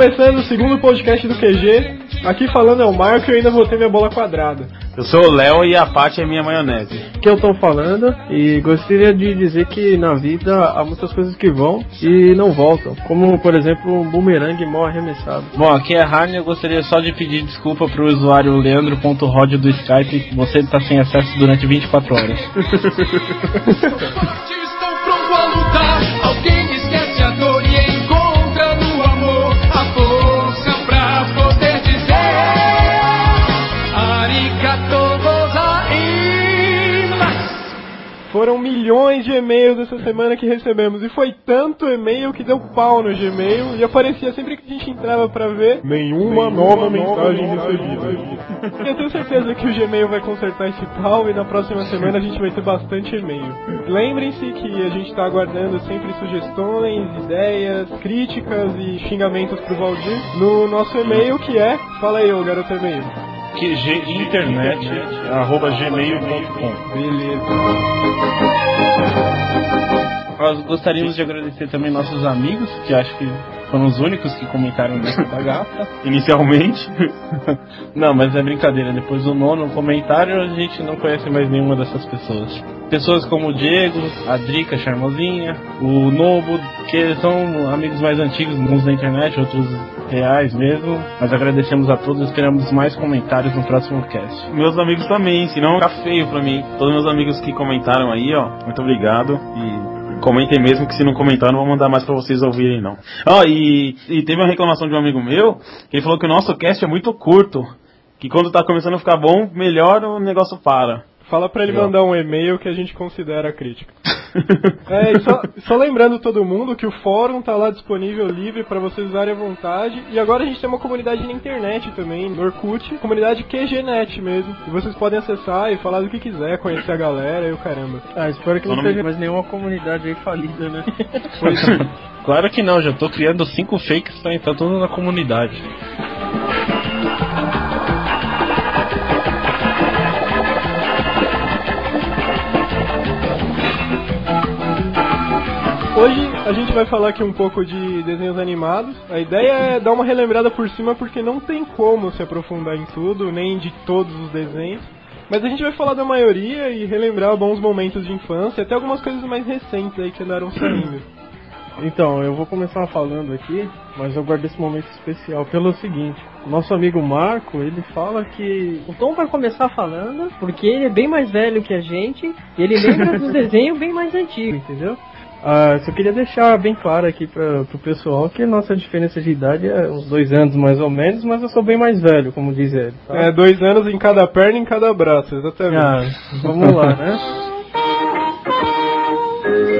Começando o segundo podcast do QG. Aqui falando é o Marco e eu ainda vou ter minha bola quadrada. Eu sou o Léo e a Paty é minha maionese. Que eu tô falando e gostaria de dizer que na vida há muitas coisas que vão e não voltam, como por exemplo um bumerangue mal arremessado. Bom, aqui é Harney, eu gostaria só de pedir desculpa pro usuário leandro.rod do Skype, você está sem acesso durante 24 horas. Alguém Foram milhões de e-mails essa semana que recebemos e foi tanto e-mail que deu pau no Gmail e aparecia sempre que a gente entrava pra ver nenhuma, nova mensagem recebida. E eu tenho certeza que o Gmail vai consertar esse pau e na próxima semana a gente vai ter bastante e-mail. Lembrem-se que a gente tá aguardando sempre sugestões, ideias, críticas e xingamentos pro Valdir no nosso e-mail que é. Fala aí, ô garoto e-mail. qginternet.gmail.com Nós gostaríamos de agradecer também nossos amigos, que acho que foram os únicos que comentaram nessa bagaça. Inicialmente. Não, mas é brincadeira. Depois do nono comentário, a gente não conhece mais nenhuma dessas pessoas. Pessoas como o Diego, a Drica Charmosinha, o Nobo, que são amigos mais antigos, uns da internet, outros reais mesmo. Mas agradecemos a todos esperamos mais comentários no próximo cast. Meus amigos também, senão fica feio pra mim. Todos meus amigos que comentaram aí, ó, muito obrigado. E comentem mesmo que se não comentaram, não vou mandar mais pra vocês ouvirem, não. Ó, e, e teve uma reclamação de um amigo meu, que ele falou que o nosso cast é muito curto. Que quando tá começando a ficar bom, melhor o negócio para. Fala pra ele Legal. mandar um e-mail que a gente considera crítica. É, e só, só lembrando todo mundo que o fórum tá lá disponível livre para vocês usarem à vontade. E agora a gente tem uma comunidade na internet também, no Orkut, comunidade QGNet mesmo. E vocês podem acessar e falar do que quiser, conhecer a galera e o caramba. Ah, espero que não não- seja mais nenhuma comunidade aí falida, né? Claro que não, já tô criando cinco fakes pra entrar tudo na comunidade. Hoje a gente vai falar aqui um pouco de desenhos animados. A ideia é dar uma relembrada por cima porque não tem como se aprofundar em tudo, nem de todos os desenhos. Mas a gente vai falar da maioria e relembrar bons momentos de infância, até algumas coisas mais recentes aí que andaram saindo. Então, eu vou começar falando aqui, mas eu guardei esse momento especial pelo seguinte. Nosso amigo Marco, ele fala que O Tom vai começar falando, porque ele é bem mais velho que a gente, e ele lembra dos desenhos bem mais antigos. entendeu? Ah, só queria deixar bem claro aqui para o pessoal que nossa diferença de idade é uns dois anos mais ou menos, mas eu sou bem mais velho, como diz ele. tá? É, dois anos em cada perna e em cada braço, exatamente. Ah, vamos lá, né?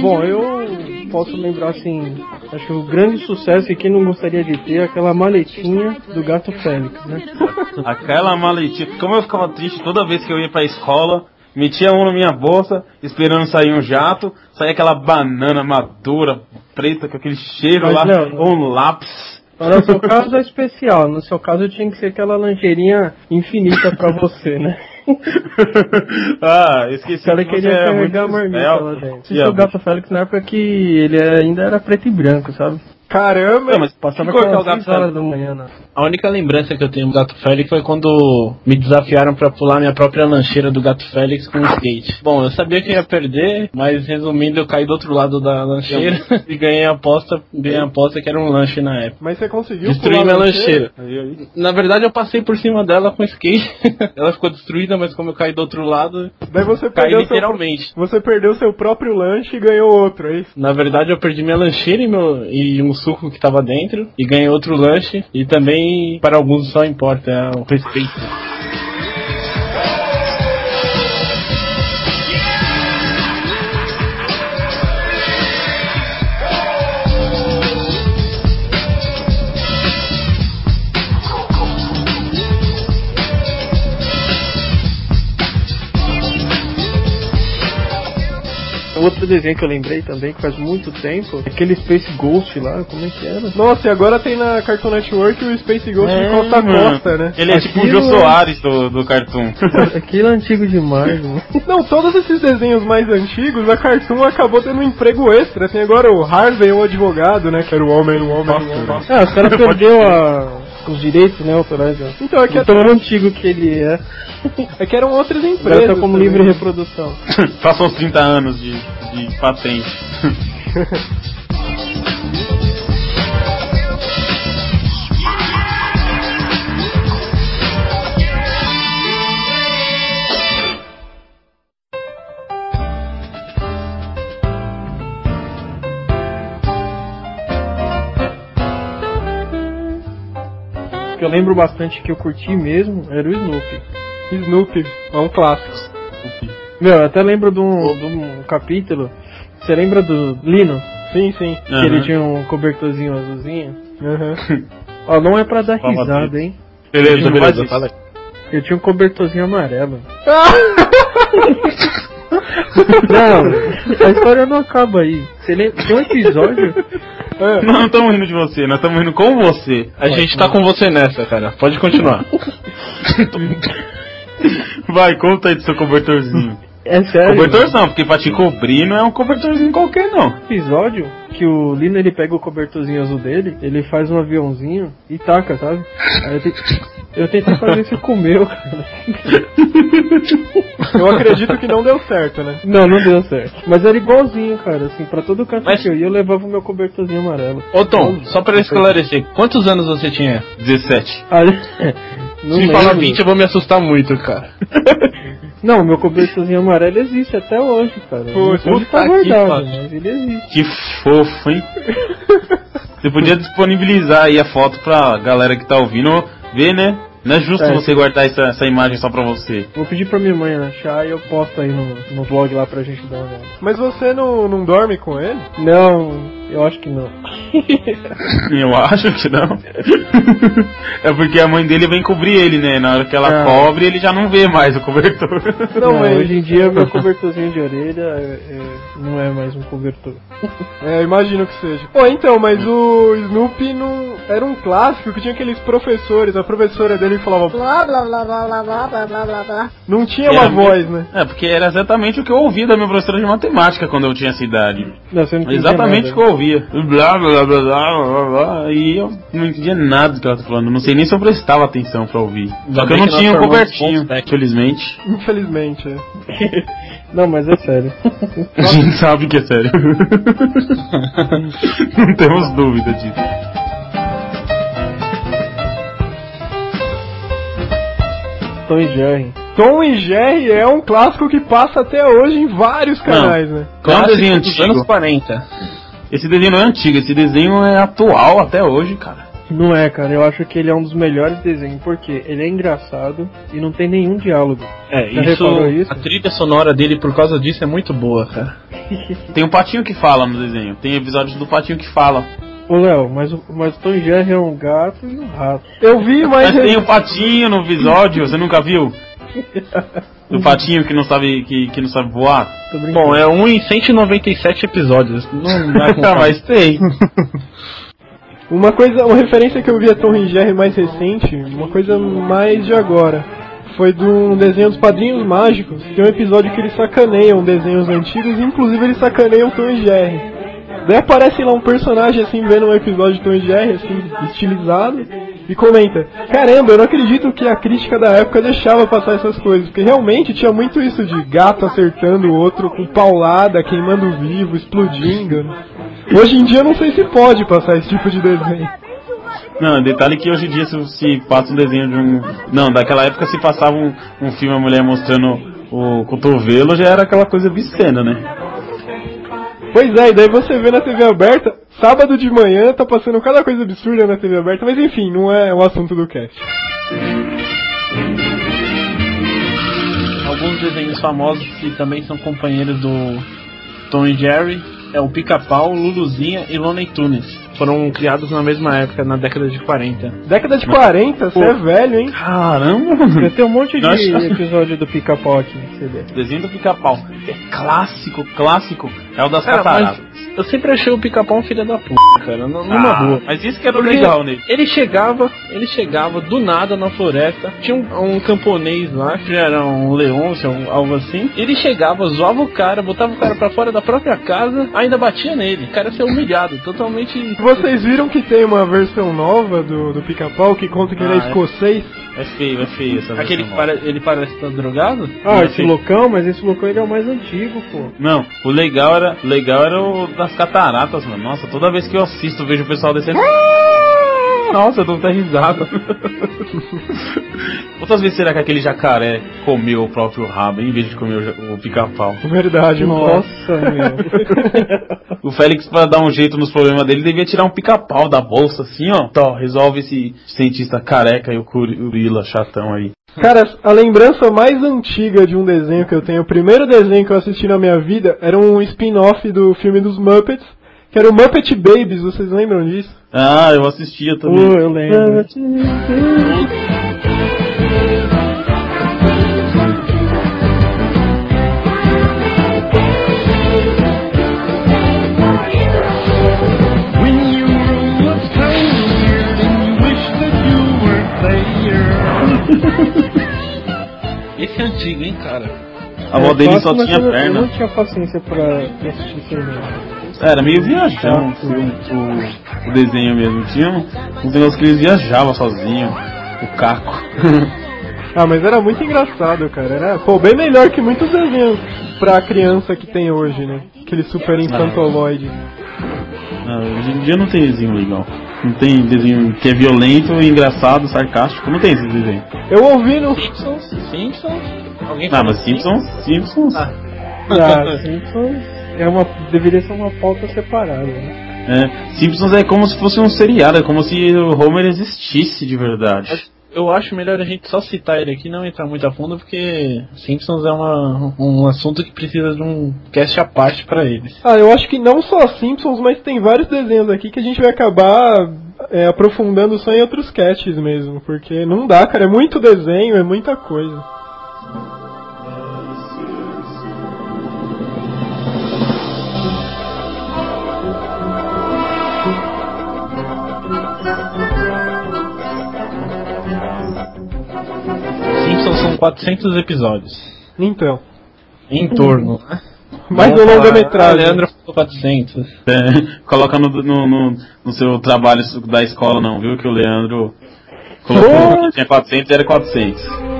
Bom, eu posso lembrar assim, acho que o grande sucesso e quem não gostaria de ter é aquela maletinha do gato Félix, né? Aquela maletinha. Como eu ficava triste toda vez que eu ia pra escola, metia a mão na minha bolsa, esperando sair um jato, saía aquela banana madura, preta, com aquele cheiro Mas, lá, ou um lápis. Para o seu caso é especial, no seu caso tinha que ser aquela lancheirinha infinita pra você, né? ah, esqueci O cara que queria é carregar a marmita lá dentro. E, Isso ó, o gato Félix na época que ele ainda era preto e branco, sabe? Caramba! Não, mas Passava cor com é o gato 6 horas da manhã, né? A única lembrança que eu tenho do Gato Félix foi quando me desafiaram pra pular minha própria lancheira do Gato Félix com um skate. Bom, eu sabia que ia perder, mas resumindo, eu caí do outro lado da lancheira e ganhei a aposta, ganhei a aposta que era um lanche na época. Mas você conseguiu Destruí minha lancheira. Aí, aí. Na verdade, eu passei por cima dela com skate. Ela ficou destruída, mas como eu caí do outro lado, Daí você caí perdeu, seu, literalmente. você perdeu seu próprio lanche e ganhou outro, é isso? Na verdade, eu perdi minha lancheira e, meu, e um suco que tava dentro. E ganhei outro lanche. E também, para alguns, só importa o respeito. Outro desenho que eu lembrei também, que faz muito tempo, aquele Space Ghost lá, como é que era? Nossa, e agora tem na Cartoon Network o Space Ghost de É, costa a mano. costa, né? Ele é tipo o Aquilo Jô Soares do, do Cartoon. Aquilo é antigo demais, mano. Não, todos esses desenhos mais antigos, a Cartoon acabou tendo um emprego extra. Tem agora o Harvey, o advogado, né? Que era o homem, o homem, o homem. Ah, os caras perdeu a, os direitos, né, autorais. ó. Então, é que, De tão antigo que ele é. é que eram outras empresas. tá como também. livre reprodução. Passam uns 30 anos de, de patente. eu lembro bastante que eu curti mesmo era o Snoopy. Snoopy, é um clássico. Meu, eu até lembro de um, de um capítulo. Você lembra do Lino? Sim, sim. Que ele tinha um cobertorzinho azulzinho. Aham. Ó, não é pra dar Fala risada, hein? Beleza, beleza, fala aí. Eu tinha um cobertorzinho amarelo. Não, a história não acaba aí. Você lembra? Tem um episódio. É. Nós não estamos rindo de você, nós estamos rindo com você. A gente tá com você nessa, cara. Pode continuar. Vai, conta aí do seu cobertorzinho. É sério. Cobertor não, porque pra te cobrir não é um cobertorzinho qualquer não. episódio que o Lino ele pega o cobertorzinho azul dele, ele faz um aviãozinho e taca, sabe? Aí eu, te... eu tentei fazer isso com o meu, cara. Eu acredito que não deu certo, né? Não, não deu certo. Mas era igualzinho, cara, assim, pra todo canto Mas- que eu ia, eu levava o meu cobertorzinho amarelo. Ô Tom, só pra esclarecer, quantos anos você tinha? 17. Ah, não Se me falar 20 eu vou me assustar muito, cara. Não, meu cobertorzinho amarelo existe até hoje, cara. Pô, puta tá que guardado, mas ele existe. Que fofo, hein? Você podia disponibilizar aí a foto pra galera que tá ouvindo ver, né? Não é justo É. você guardar essa, essa imagem só pra você. Vou pedir pra minha mãe achar e eu posto aí no, no blog lá pra gente dar uma olhada. Mas você não, não dorme com ele? Não, eu acho que não. Eu acho que não. É porque a mãe dele vem cobrir ele, né? Na hora que ela Ah. cobre, ele já não vê mais o cobertor. Não, Não, mas- hoje em dia meu cobertorzinho de orelha é- é- não é mais um cobertor. É, imagino que seja. Pô, então, mas o Snoopy não. Era um clássico que tinha aqueles professores, a professora dele falava blá blá blá blá blá blá blá blá blá blá. Não tinha uma voz, né? É, porque era exatamente o que eu ouvia da minha professora de matemática quando eu tinha essa idade. Não, você não Exatamente o que eu ouvia. Blá, blá, blá, blá, blá, blá, e eu não entendia nada do que ela tá falando. Não sei nem se eu prestava atenção pra ouvir. Só que eu não que tinha um cobertinho, né? infelizmente. Infelizmente, é. Não, mas é sério. A gente sabe que é sério. não temos dúvida disso. Tom e Jerry. Tom e Jerry é um clássico que passa até hoje em vários canais, né? É um desenho dos anos 40. Esse desenho não é antigo, esse desenho é atual até hoje, cara. Não é, cara. Eu acho que ele é um dos melhores desenhos, porque ele é engraçado e não tem nenhum diálogo. É, Já isso, isso? a trilha sonora dele por causa disso é muito boa, cara. Tem um patinho que fala no desenho. Tem episódios do patinho que fala. Ô, Léo, mas, o- mas o Tom Jerry é um gato e um rato. Eu vi, mas. Mas tem o patinho no episódio, você nunca viu? O patinho que não sabe que, que não sabe voar? Bom, é um em 197 episódios. Não dá mas tem. Uma coisa, uma referência que eu vi a Tom Jerry mais recente, uma coisa mais de agora, foi de um desenho dos Padrinhos Mágicos. Tem um episódio que eles sacaneiam desenhos antigos, inclusive eles sacaneiam Tom Jerry. Daí aparece lá um personagem assim vendo um episódio de Tom Jerry, assim, estilizado, e comenta: Caramba, eu não acredito que a crítica da época deixava passar essas coisas, porque realmente tinha muito isso de gato acertando o outro com paulada, queimando vivo, explodindo. Hoje em dia eu não sei se pode passar esse tipo de desenho. Não, detalhe que hoje em dia se, se passa um desenho de um. Não, daquela época se passava um, um filme a mulher mostrando o cotovelo, já era aquela coisa obscena, né? Pois é, e daí você vê na TV aberta, sábado de manhã tá passando cada coisa absurda na TV aberta, mas enfim, não é o assunto do cast. Alguns desenhos famosos que também são companheiros do Tom e Jerry é o Pica-Pau, Luluzinha e Looney Tunes. foram criados na mesma época, na década de 40. Década de 40, você é velho, hein? Caramba, Eu tenho um monte de Nossa. episódio do pica-pau aqui no CD. Desenho do pica-pau. É clássico, clássico. É o das Cara, cataratas. eu sempre achei o pica-pau um filho da puta, cara, numa Ah, boa. Mas isso que era Porque legal nele. Ele chegava, ele chegava do nada na floresta, tinha um, um camponês lá, que era um leôncio, um- algo assim. Ele chegava, zoava o cara, botava o cara pra fora da própria casa, ainda batia nele. O cara ser humilhado, totalmente. Vocês viram que tem uma versão nova do, do pica-pau que conta que ele é Ah, é. escocês? É feio, é feio essa Aquele que versão pare- ele parece estar drogado? Ah, Não, esse sim. loucão, mas esse loucão ele é o mais antigo, pô. Não, o legal era, o legal era o das cataratas, mano. Nossa, toda vez que eu assisto, vejo o pessoal descendo. Nossa, eu dou muita risada. Quantas vezes será que aquele jacaré comeu o próprio rabo em vez de comer o, pica-pau? Verdade, Nossa, meu. O Félix, pra dar um jeito nos problemas dele, devia tirar um pica-pau da bolsa, assim, ó. Tó, resolve esse cientista careca e o gorila chatão aí. Cara, a lembrança mais antiga de um desenho que eu tenho, o primeiro desenho que eu assisti na minha vida, era um spin-off do filme dos Muppets, que era o Muppet Babies, vocês lembram disso? Ah, eu assistia também. eu lembro. Esse é antigo, hein, cara? A avó dele Eu só tinha eu- Eu perna. não tinha paciência pra pra assistir cinema. Era meio viajão o, o, o desenho mesmo. Tinha um- uns negócios que eles viajavam sozinho. O caco. Ah, mas era muito engraçado, cara. Era, pô, bem melhor que muitos desenhos pra criança que tem hoje, né? Aquele super infantoloide. Ah, hoje em dia não tem desenho legal. Não tem desenho que é violento, engraçado, sarcástico. Não tem esse desenho. Eu ouvi no. Simpsons? Simpsons? Alguém Ah, mas Simpsons, Simpsons. Ah. Ah, Simpsons é uma, deveria ser uma pauta separada, né? É, Simpsons é como se fosse um seriado, é como se o Homer existisse de verdade. Eu acho melhor a gente só citar ele aqui não entrar muito a fundo, porque Simpsons é uma, um assunto que precisa de um cast à parte pra eles. Ah, eu acho que não só Simpsons, mas tem vários desenhos aqui que a gente vai acabar é, aprofundando só em outros casts mesmo. Porque não dá, cara. É muito desenho, é muita coisa. 400 episódios. Então. Em torno, né? Mais um longa-metragem. Leandro falou 400. É, coloca no, no, no, no seu trabalho da escola não, viu? Que o Leandro colocou que tinha 400 e era 400.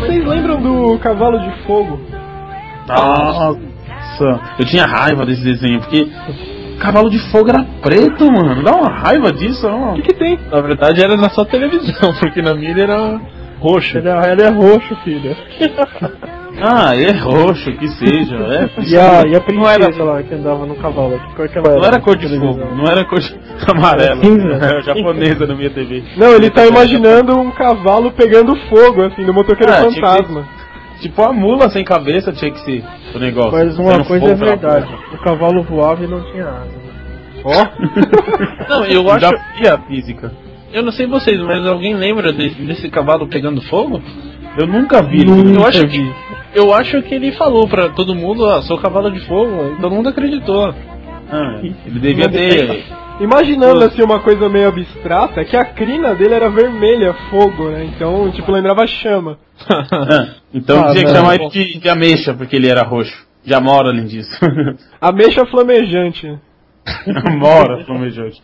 Vocês lembram do Cavalo de Fogo? Nossa, eu tinha raiva desse desenho, porque Cavalo de Fogo era preto, mano. Dá uma raiva disso, O ó. que, que tem? Na verdade era na sua televisão, porque na minha ele era roxo. Ele é, ele é roxo, filho. Ah, ele é roxo, que seja. É, E a, e a não era, princesa lá que andava no cavalo, que cor que ela era? não era cor de Televisão. fogo, não era cor de amarelo. Cinza. Era japonesa na minha TV. Não, ele tá imaginando um cavalo pegando fogo, assim, no motoqueiro Ah, fantasma. Tipo a mula sem cabeça tinha que ser o negócio. Mas uma coisa é verdade, o cavalo voava e não tinha asa. né? Ó. Não, eu acho. já vi a física. Eu não sei vocês, mas alguém lembra desse, desse cavalo pegando fogo? Eu nunca vi. Eu acho que. Eu acho que ele falou pra todo mundo, ó, sou cavalo de fogo, e todo mundo acreditou. Ah, ele devia ter. Imaginando assim uma coisa meio abstrata, é que a crina dele era vermelha, fogo, né? Então, tipo, lembrava chama. Ah, então Ah, tinha que chamar ele de, de ameixa, porque ele era roxo. De amora, além disso. Ameixa flamejante. Amora, flamejante.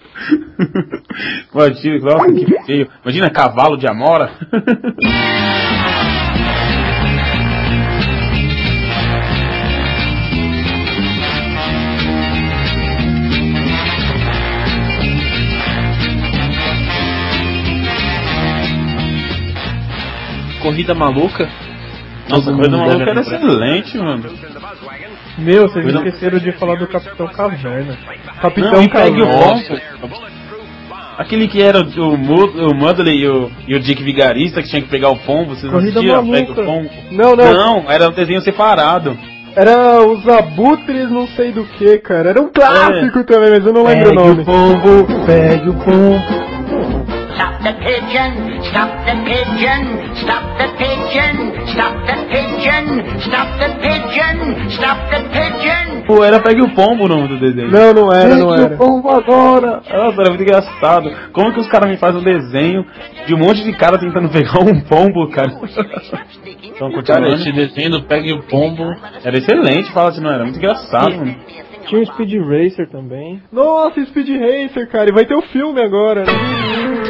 Imagina, nossa, que feio. Imagina cavalo de amora. Corrida maluca. Nossa, a coisa do maluco era excelente, mano. Meu, vocês Não. esqueceram de falar do Capitão Caverna. Capitão Não, pegue o Caverna. pombo. Aquele que era o, Mu- o Mudley e o, e o Dick Vigarista que tinha que pegar o pombo, vocês não Corrida maluca. Pega o pombo. Não, não, Não, era um desenho separado. Era os abutres não sei do que, cara. Era um clássico também, mas eu não lembro o nome. pombo, pegue o pombo. Stop the pigeon! Stop the pigeon! Stop the pigeon! Stop the pigeon! Stop the pigeon! Stop the pigeon! Pô, era Pegue o Pombo o nome do desenho. Não, não era, não era. pombo agora. Nossa, era muito engraçado. Como que os caras me fazem um desenho de um monte de cara tentando pegar um pombo, cara? Então, Cara, continuando. esse desenho do Pegue o Pombo. Era excelente, fala se não era. Muito engraçado, mano. Tinha o Speed Racer também. Nossa, Speed Racer, cara. E vai ter o filme agora, né?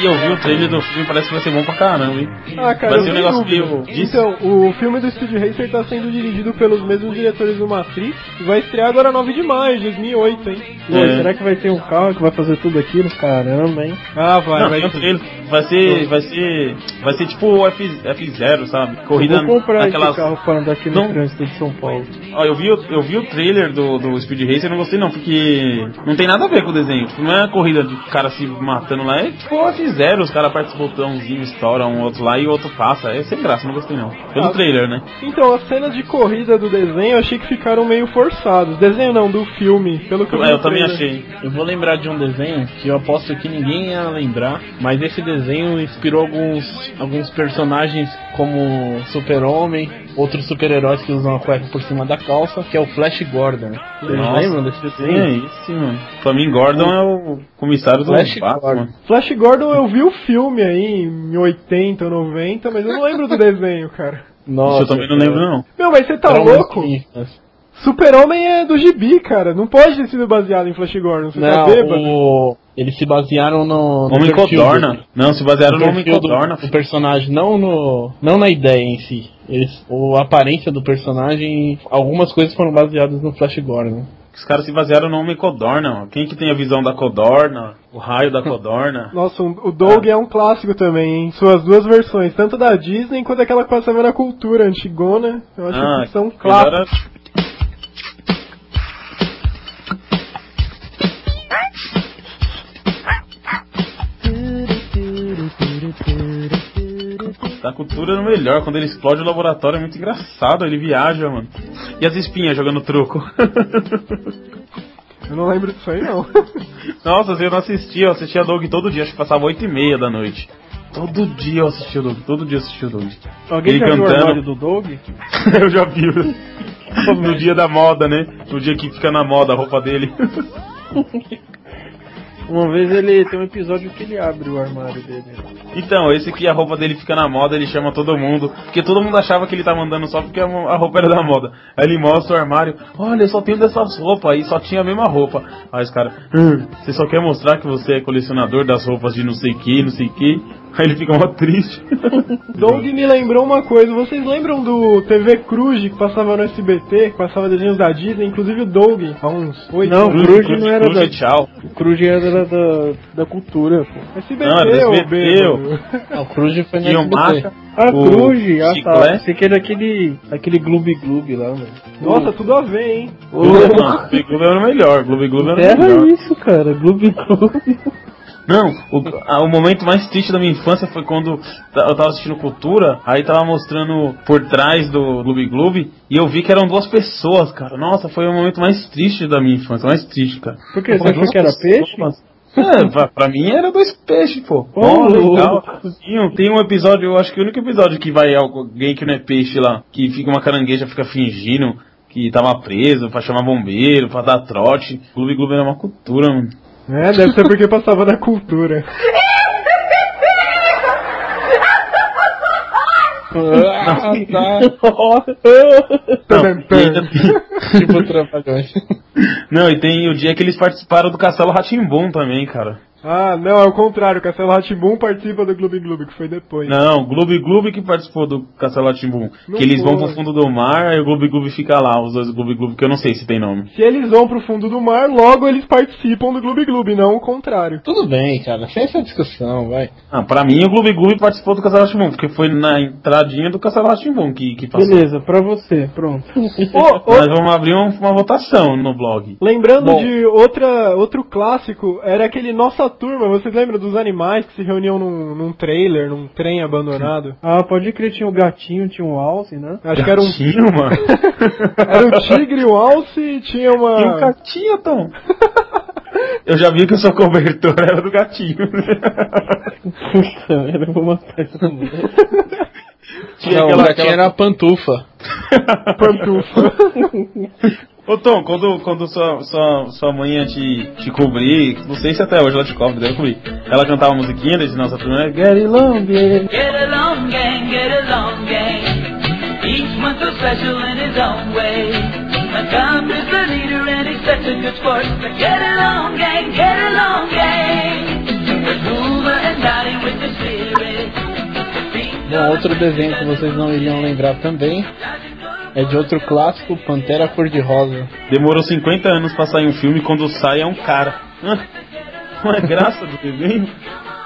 e eu vi o trailer do filme, parece que vai ser bom pra caramba, hein? Ah, cara, Vai ser um negócio disso. Então, o filme do Speed Racer tá sendo dirigido pelos mesmos diretores do Matrix e vai estrear agora 9 de maio de 2008, hein? Pô, É. será que vai ter um carro que vai fazer tudo aquilo? Caramba, hein? Ah, vai, Não, vai. um trailer. Vai ser, vai ser, vai ser tipo o F, F0, sabe? Corrida Eu vou comprar naquelas... esse carro para andar aqui no trânsito de São Paulo. Ó, eu vi, o- eu vi o trailer do, do Speed Racer e não gostei não, porque não tem nada a ver com o desenho. Tipo, não é a corrida de cara se matando lá, é tipo o F0, os caras apertam o botãozinho, estoura um outro lá e o outro passa. É sem graça, não gostei não. Pelo Ah. trailer, né? Então, as cenas de corrida do desenho eu achei que ficaram meio forçadas. Desenho não, do filme, pelo que eu É, eu também achei. Eu vou lembrar de um desenho que eu aposto que ninguém ia lembrar, mas esse desenho inspirou alguns, alguns personagens como Super-Homem, outros super-heróis que usam a cueca por cima da calça, que é o Flash Gordon. Vocês Nossa. lembram desse Sim, desenho? é isso, mano. Pra mim, Gordon é o comissário do Flash Batman. Gordon. Flash Gordon eu vi o filme aí em 80 ou 90, mas eu não lembro do desenho, cara. Isso eu também não lembro não. Meu, mas você tá louco? Super-Homem é do gibi, cara. Não pode ter sido baseado em Flash Gordon. Você tá Não, bêbado? o... eles se basearam no, no Homem Codorna. do- Não, se basearam no Homem perfil do, Codorna. do personagem, não no, não na ideia em si. Eles, o, a aparência do personagem, algumas coisas foram baseadas no Flash Gordon. Os caras se basearam no Homem Codorna. mano. Quem que tem a visão da Codorna? O raio da Codorna? Nossa, um- o Doug é um clássico também, hein? Suas duas versões, tanto da Disney quanto aquela que passava na cultura antigona. Eu acho Ah, que são clássicos. Da cultura no melhor. Quando ele explode o laboratório é muito engraçado. Ele viaja, mano. E as espinhas jogando truco? Eu não lembro disso aí, não. Nossa, eu não assistia. Eu assistia Doug todo dia. Acho que passava 8 e meia da noite. Todo dia eu assistia o Doug. Todo dia eu assistia o Doug. Alguém Ele já viu o cantando. do Doug? eu já vi. No dia da moda, né? No dia que fica na moda a roupa dele. Uma vez ele tem um episódio que ele abre o armário dele. Então, esse que a roupa dele fica na moda, ele chama todo mundo. Porque todo mundo achava que ele tá mandando só porque a roupa era da moda. Aí ele mostra o armário. Olha, eu só tenho dessas roupas aí, só tinha a mesma roupa. Aí os caras, "Hum, você só quer mostrar que você é colecionador das roupas de não sei que, não sei que. Aí ele fica mó triste. Doug me lembrou uma coisa. Vocês lembram do TV Cruz que passava no SBT, que passava desenhos da Disney? Inclusive o Doug, há uns oito Não, anos. Cruz não era Cruz da- tchau. O Cruz era da, da cultura, pô. SBT, Não, era ô SBT. Ah, o Cruz foi no SBT. Macha, Ah, Cruz, ah tá. Você que era aquele, aquele Gloob Gloob lá, mano. Nossa, tudo a ver, hein? Gloob Gloob era o melhor. Gloob Gloob era o Era melhor. isso, cara, Gloob Gloob. Não, o, a- o momento mais triste da minha infância foi quando eu tava assistindo Cultura, aí tava mostrando por trás do Gloob Gloob, e eu vi que eram duas pessoas, cara. Nossa, foi o momento mais triste da minha infância, mais triste, cara. Por quê? Você achou que era peixe? É, pra, mim era dois peixes, pô. Ó, legal. Tem, tem um episódio, eu acho que o único episódio que vai alguém que não é peixe lá, que fica uma carangueja, fica fingindo que tava preso pra chamar bombeiro, pra dar trote. Gloob Gloob era uma cultura, mano. É, deve ser porque passava na cultura. Ah, tá. Não, e tem- tipo Trapalhões. Não, e tem o dia que eles participaram do Castelo Ratimbum também, cara. Ah, não, é o contrário. Castelo Ratimbum participa do Gloob Gloob, que foi depois. Não, Gloob Gloob que participou do Castelo Timbum. Não Que eles vão pro fundo do mar e o Gloob Gloob fica lá, os dois Gloob Gloob, que eu não sei se tem nome. Se eles vão pro fundo do mar, logo eles participam do Gloob Gloob, não o contrário. Tudo bem, cara. Sem essa discussão, vai. Ah, pra mim o Gloob Gloob participou do Castelo Timbum, porque foi na entradinha do Castelo Timbum que, que passou. Beleza, pra você, pronto. Ô, ô, Nós vamos abrir um- uma votação no blog. Lembrando Bom. de outra, outro clássico, era aquele Nossa Turma, vocês lembram dos animais que se reuniam num, num trailer, num trem abandonado? Ah, pode crer, tinha o gatinho, tinha o alce, né? Acho que era um, Gatinho, mano. era um tigre, um alce e tinha E o uma... gatinho, Tom? Eu já vi que o seu cobertor era do gatinho. Puta eu vou matar essa mulher. Tinha Não, o aquela- gatinho aquela- era a pantufa. pantufa. Ô Tom, quando, quando sua, sua, sua mãe ia te, te cobrir, não sei se até hoje ela te cobre, deve cobrir. Ela cantava a musiquinha desse nossa turma? Get along, yeah. Get along, gang, get along, gang. Each one so special in his own way. And Tom is the leader and he's such a good sport. But get along, gang, get along, gang. With Hoover and Dottie with the spirit. Bom, outro desenho que vocês não iriam lembrar também é de outro clássico, Pantera Cor-de-Rosa. Demorou 50 anos pra sair um filme, quando sai é um cara. Não é graça do desenho?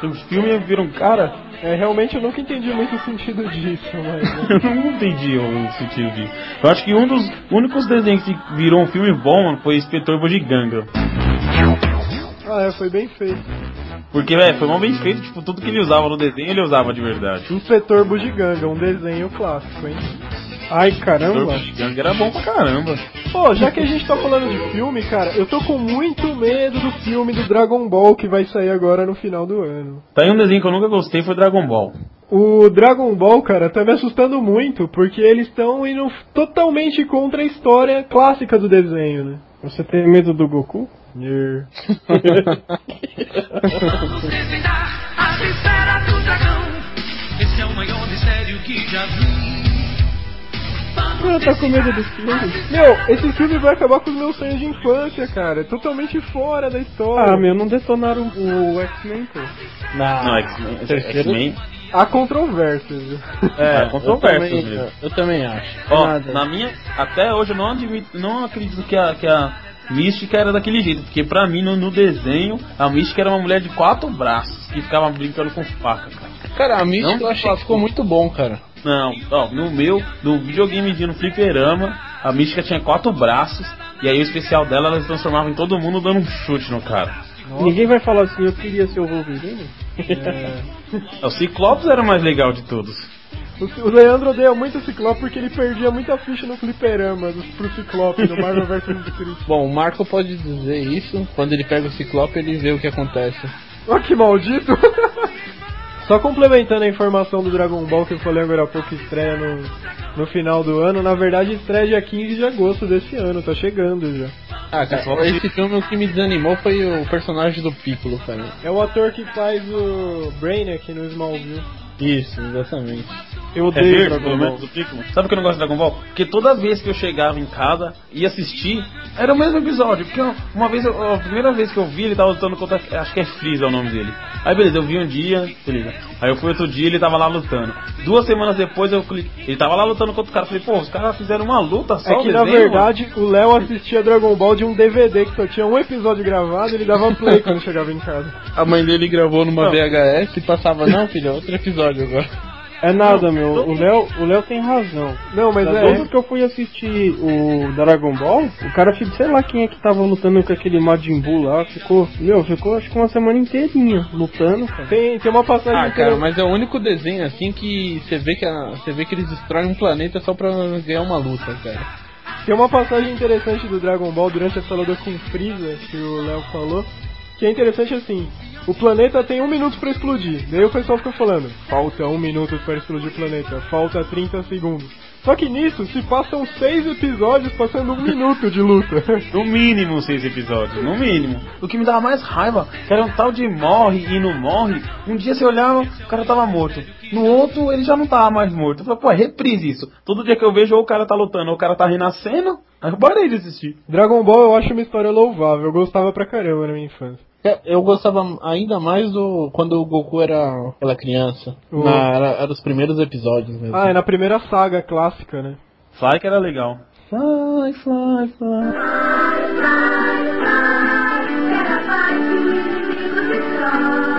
O filme vira um cara? É, realmente eu nunca entendi muito o sentido disso, mas... Eu não entendi o sentido disso. Eu acho que um dos únicos desenhos que virou um filme bom foi Inspetor Bugiganga. Ah, é, foi bem feito. Porque, velho, foi mal bem feito, tipo, tudo que ele usava no desenho, ele usava de verdade. Inspetor Bugiganga, um desenho clássico, hein? Ai, caramba. Bugiganga era bom pra caramba. Pô, já que a gente tá falando de filme, cara, eu tô com muito medo do filme do Dragon Ball que vai sair agora no final do ano. Tá aí um desenho que eu nunca gostei, foi Dragon Ball. O Dragon Ball, cara, tá me assustando muito, porque eles estão indo totalmente contra a história clássica do desenho, né? Você tem medo do Goku? Nher. Vamos desvendar a esfera do dragão. Esse é o maior mistério que já vi. Eu tô com medo do filme. Meu, esse filme vai acabar com os meus sonhos de infância, cara. É Totalmente fora da história. Ah, meu, não detonaram o X-Men, pô. Não, X-Men. X-Men. Há controvérsias. viu? É, eu controvérsias também, mesmo. eu também acho. Ó, Nada. na minha. Até hoje eu não, admito, não acredito que a, que a Mística era daquele jeito. Porque pra mim, no, no desenho, a Mística era uma mulher de quatro braços. Que ficava brincando com faca, cara. Cara, a Mística Não eu achei que ficou muito bom, cara. Não, ó, no meu, no videogamezinho no fliperama, a Mística tinha quatro braços. E aí o especial dela, ela se transformava em todo mundo dando um chute no cara. Ninguém vai falar assim, eu queria ser o Wolverine? O Ciclopes era o mais legal de todos. O, o Leandro odeia muito o Ciclope porque ele perdia muita ficha no fliperama dos, pro Ciclope, no Marvel vs. Cristo. Bom, o Marco pode dizer isso. Quando ele pega o Ciclope, ele vê o que acontece. Ó que maldito! Só complementando a informação do Dragon Ball que eu falei agora há pouco que estreia no, no final do ano, na verdade estreia dia 15 de agosto desse ano, tá chegando já. Ah, cara, Só esse filme o que me desanimou foi o personagem do Piccolo, cara. É o ator que faz o Brainiac no Smallville. Isso, exatamente. Eu É odeio verde, Dragon pelo Ball. menos, do Piccolo. Sabe por que eu não gosto de Dragon Ball? Porque toda vez que eu chegava em casa e assistir, era o mesmo episódio. Porque eu- uma vez, eu- a primeira vez que eu vi, ele tava lutando contra. Acho que é Freeza é o nome dele. Aí beleza, eu vi um dia, beleza. Aí eu fui outro dia ele tava lá lutando. Duas semanas depois eu ele tava lá lutando contra o cara. Eu Falei, pô, os caras fizeram uma luta só. É o que na desenho, verdade o Léo assistia Dragon Ball de um DVD que só tinha um episódio gravado e ele dava play quando chegava em casa. A mãe dele gravou numa Não. VHS e passava, não, filho, é outro episódio agora. É nada, meu. O Léo, o Léo tem razão. Não, mas Das é. vezes que eu fui assistir o Dragon Ball, o cara, ficou- sei lá quem é que tava lutando com aquele Majin Buu lá, ficou, meu, ficou acho que uma semana inteirinha lutando, cara. Tem, tem uma passagem Ah, cara, eu- mas é o único desenho assim que você vê que a- você vê que eles destroem um planeta só pra ganhar uma luta, cara. Tem uma passagem interessante do Dragon Ball durante essa luta com Freeza, que o Léo falou, que é interessante assim, o planeta tem um minuto pra explodir, daí o pessoal fica falando, falta um minuto para explodir o planeta, falta 30 segundos. Só que nisso se passam seis episódios passando um minuto de luta. No mínimo seis episódios, no mínimo. O que me dava mais raiva, que era um tal de morre e não morre. Um dia você olhava, o cara tava morto. No outro, ele já não tava mais morto. Eu falei, pô, é reprise isso. Todo dia que eu vejo, ou o cara tá lutando, ou o cara tá renascendo. Aí eu parei de assistir. Dragon Ball eu acho uma história louvável, eu gostava pra caramba na minha infância. É, Eu gostava ainda mais do quando o Goku era aquela criança. O- Na, era, era os primeiros episódios mesmo. Ah, é na primeira saga clássica, né? Fly que era legal. Fly, fly, fly. Por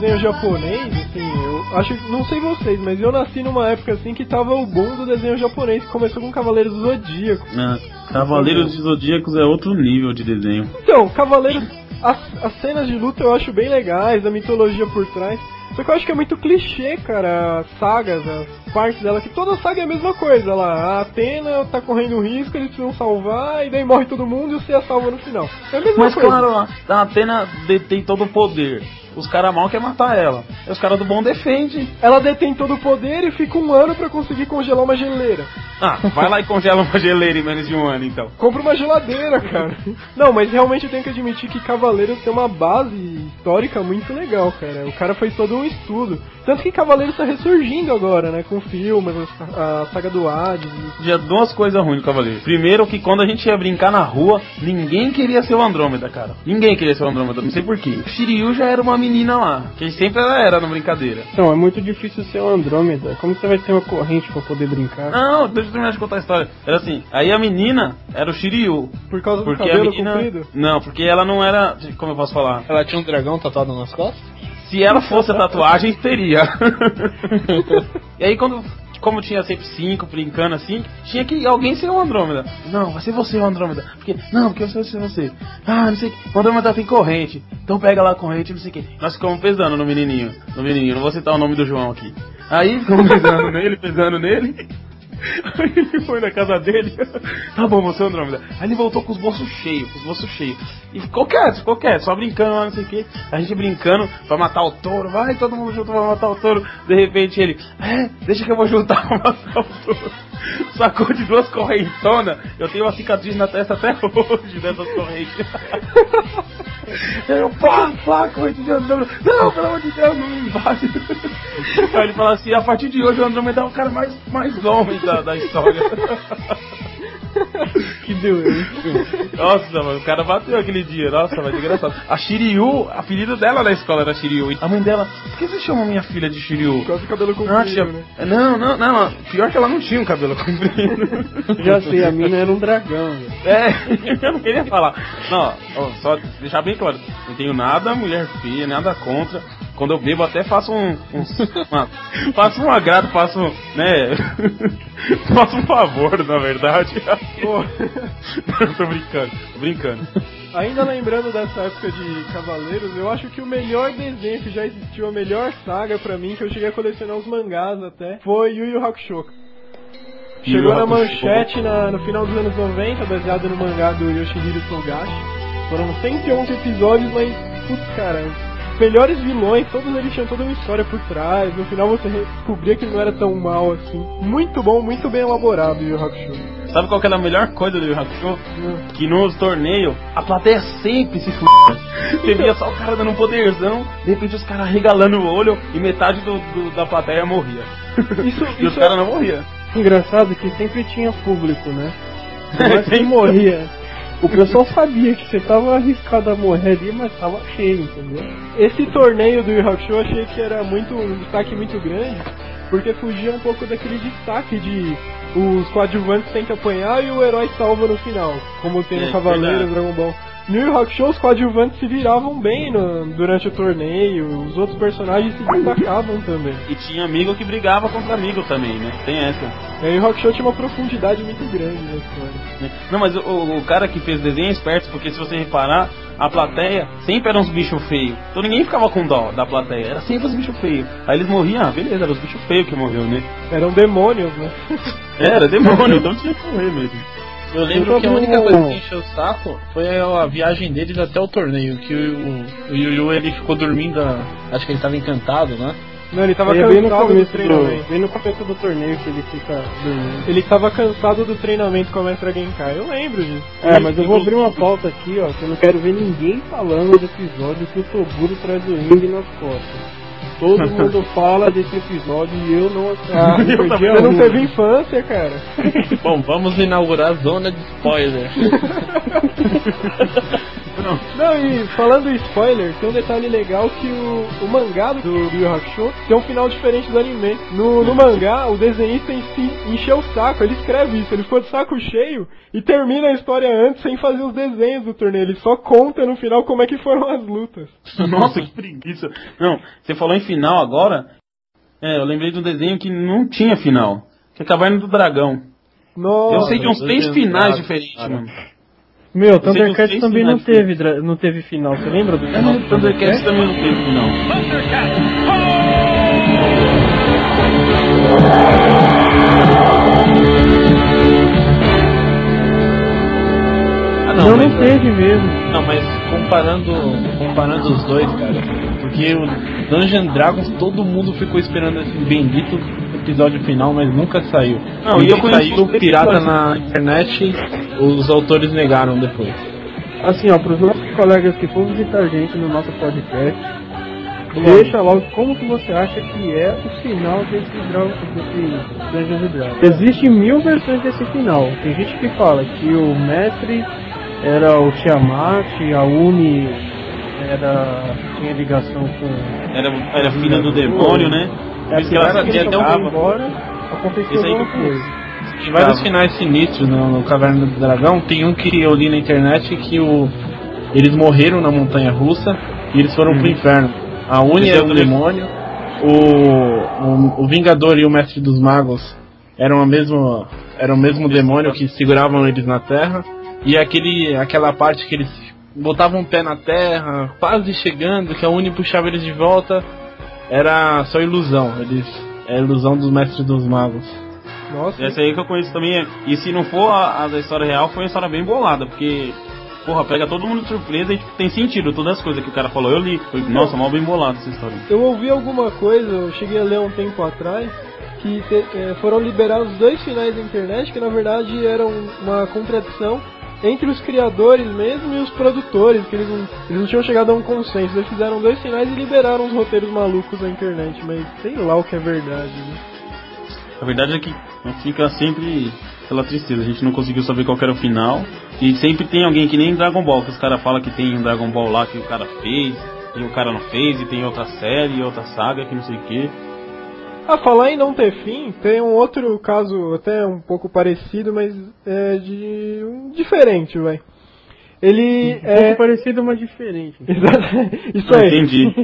desenho japonês, assim, eu acho não sei vocês, mas eu nasci numa época assim que tava o boom do desenho japonês, que começou com Cavaleiros do Zodíaco. Ah, Cavaleiros de Zodíacos é outro nível de desenho. Então, Cavaleiros, as, as cenas de luta eu acho bem legais, a mitologia por trás. Só que eu acho que é muito clichê, cara, as sagas, as partes dela, que toda saga é a mesma coisa lá. A Atena tá correndo um risco, eles precisam salvar, e daí morre todo mundo e o Seiya salva no final. É a mesma Mas coisa. claro, a a Atena detém todo o poder. Os caras mal querem matar ela. Os caras do bom defendem. Ela detém todo o poder e fica um ano pra conseguir congelar uma geleira. Ah, vai lá e congela uma geleira em menos de um ano então. Compra uma geladeira, cara. Não, mas realmente eu tenho que admitir que Cavaleiros tem uma base histórica muito legal, cara. O cara fez todo um estudo. Tanto que Cavaleiros tá ressurgindo agora, né? Com filmes, a, a saga do Hades. e- Tinha duas coisas ruins do Cavaleiro. Primeiro que quando a gente ia brincar na rua, ninguém queria ser o Andrômeda, cara. Ninguém queria ser o Andrômeda, não sei porquê. Shiryu já era uma menina lá, que sempre ela era na brincadeira. Então, é muito difícil ser um Andrômeda. Como você vai ter uma corrente pra poder brincar? Não, deixa eu terminar de contar a história. Era assim, aí a menina era o Shiryu. Por causa do cabelo menina. comprido. Não, porque ela não era. Como eu posso falar? Ela tinha um dragão tatuado nas costas? Se ela fosse a tatuagem, teria. e aí quando. Como tinha sempre cinco brincando assim, tinha que alguém ser o Andrômeda. Não, vai ser você o Andrômeda. Porque, não, porque eu sei ser você. Ah, não sei o que. O Andrômeda tem corrente. Então pega lá a corrente, não sei o que. Nós ficamos pesando no menininho. No menininho, não vou citar o nome do João aqui. Aí ficamos pesando nele, pesando nele. Aí ele foi na casa dele. tá bom, você é Andrômeda. Aí ele voltou com os bolsos cheios, com os bolsos cheios. E ficou quieto, ficou quieto, só brincando lá, não sei o que. A gente brincando pra matar o touro. Vai, todo mundo junto pra matar o touro. De repente ele, é, deixa que eu vou juntar pra matar o touro. Sacou de duas correntonas. Eu tenho uma cicatriz na testa até hoje dessas correntes. Eu, pá, pá, corrente de Andrômeda. Não, pelo amor de Deus, não me invade. Aí ele fala assim, a partir de hoje o Andrômeda é o cara mais, mais homem da, da história. Que doente. Nossa, mano, o cara bateu aquele dia. Nossa, mas engraçado. A Shiryu, a apelido dela na escola era Shiryu. A mãe dela, por que você chama minha filha de Shiryu? Por causa do cabelo comprido, Ah, tia- né? Não, não, não. Pior que ela não tinha um cabelo comprido. Já sei, a mina era um dragão. velho. É, eu não queria falar. Não, ó, só deixar bem claro. Não tenho nada mulher feia, nada contra. Quando eu bebo até faço um. um uma- faço um agrado, faço, né? faço um favor, na verdade. Tô brincando, tô brincando. ainda lembrando dessa época de Cavaleiros, eu acho que o melhor desenho que já existiu, a melhor saga pra mim, que eu cheguei a colecionar os mangás até, foi Yu Yu Hakusho. Yu Chegou na manchete na- no final dos anos 90, baseado no mangá do Yoshihiro Togashi. Foram 111 episódios, mas, putz, cara, os melhores vilões, todos eles tinham toda uma história por trás. No final você descobria que ele não era tão mal assim. Muito bom, muito bem elaborado Yu Yu Hakusho. Sabe qual que era a melhor coisa do Yu Hakusho? Que nos torneios, a plateia sempre se f***. Você via só o cara dando um poderzão, de repente os caras regalando o olho e metade do, do- da plateia morria. Isso, E os isso caras não morriam. Engraçado que sempre tinha público, né? Mas quem morria. O pessoal sabia que você tava arriscado a morrer ali, mas tava cheio, entendeu? Esse torneio do Yu Hakusho eu achei que era muito um destaque muito grande, porque fugia um pouco daquele destaque de os coadjuvantes têm que apanhar e o herói salva no final, como tem no É, Cavaleiro, verdade. Dragon Ball. Yu Yu Hakusho os coadjuvantes se viravam bem no- durante o torneio, os outros personagens se destacavam também. E tinha amigo que brigava contra amigo também, né? Tem essa. E aí o Yu Hakusho tinha uma profundidade muito grande na história. né? Não, mas o, o cara que fez o desenho é esperto, porque se você reparar, a plateia sempre eram uns bichos feios. Então ninguém ficava com dó da plateia, era sempre os bichos feios. Aí eles morriam, ah, beleza, eram os bichos feios que morreu, né? Eram demônios, né? Era demônio, então tinha que morrer mesmo. Eu lembro que a única coisa que encheu o saco foi a, viagem deles até o torneio, que o, o, o Yu Yu ele ficou dormindo, acho que ele tava encantado, né? Não, ele tava é bem no cansado do começo do, treinamento. bem no começo do torneio que ele fica dormindo. Ele tava cansado do treinamento com a Mestra Genkai. Eu lembro disso. É, mas eu vou abrir uma pauta aqui, ó, que eu não quero ver ninguém falando do episódio que o Toguro traz o ringue nas costas. Todo mundo fala desse episódio e eu não Ah, eu perdi você não teve infância, cara. Bom, vamos inaugurar a zona de spoiler. Não, e falando em spoiler, tem um detalhe legal que o, o mangá do Yu Yu Hakusho tem um final diferente do anime. No, no mangá, o desenhista em si encheu o saco, ele escreve isso, ele ficou de saco cheio e termina a história antes sem fazer os desenhos do torneio, ele só conta no final como é que foram as lutas. Nossa, que preguiça. Não, você falou em final agora. É, eu lembrei de um desenho que não tinha final. Que é Caverna do Dragão. Nossa, eu sei que uns três finais diferentes, cara. mano. Meu, que Thundercats também não teve, dra- não teve final, você lembra do É, final? no do Thundercats também não teve final. Ah, Não, não, mas, teve mesmo. não, mas comparando, comparando os dois, cara, porque o Dungeon Dragons todo mundo ficou esperando esse bendito episódio final, mas nunca saiu. Não, e e eu ele conheço saiu os pirata na internet, os autores negaram depois. Assim, ó, pros nossos colegas que for visitar a gente no nosso podcast, deixa logo como que você acha que é o final desse, Dra- desse Dungeons and Dragons. Existem mil versões desse final. Tem gente que fala que o mestre era o Tiamat, a Uni era tinha ligação com Era, era filha do demônio, né? Por é isso que ela ele até um embora, aconteceu aí alguma coisa. Tem vários finais sinistros no, no Caverna do Dragão. Tem um que eu li na internet que o, eles morreram na montanha russa e eles foram pro inferno. A Uni era também- demônio, o, o, o Vingador e o Mestre dos Magos eram, a mesmo, eram o mesmo demônio que seguravam eles na terra. E aquele, aquela parte que eles botavam o pé na terra, quase chegando, que a Uni puxava eles de volta, era só ilusão. Eles, é a ilusão dos Mestres dos Magos. Nossa, Essa aí que eu conheço também. é- E se não for a, a da história real, foi uma história bem bolada, porque. Porra, pega todo mundo de surpresa e tipo, tem sentido todas as coisas que o cara falou. Eu li. Foi, nossa, mal bem bolado essa história. eu ouvi alguma coisa, eu cheguei a ler um tempo atrás, que te- eh, foram liberados dois finais da internet que na verdade eram uma contradição entre os criadores mesmo e os produtores, que eles não, eles não tinham chegado a um consenso. Eles fizeram dois finais e liberaram os roteiros malucos na internet, mas sei lá o que é verdade. Né? A verdade é que fica sempre pela tristeza. A gente não conseguiu saber qual era o final. E sempre tem alguém que nem Dragon Ball, que os caras falam que tem um Dragon Ball lá que o cara fez, e o cara não fez, e tem outra série, outra saga, que não sei o que. Ah, falar em não ter fim, tem um outro caso até um pouco parecido, mas é de um diferente, vai. Ele Um pouco é parecido, mas diferente. Isso aí. Entendi.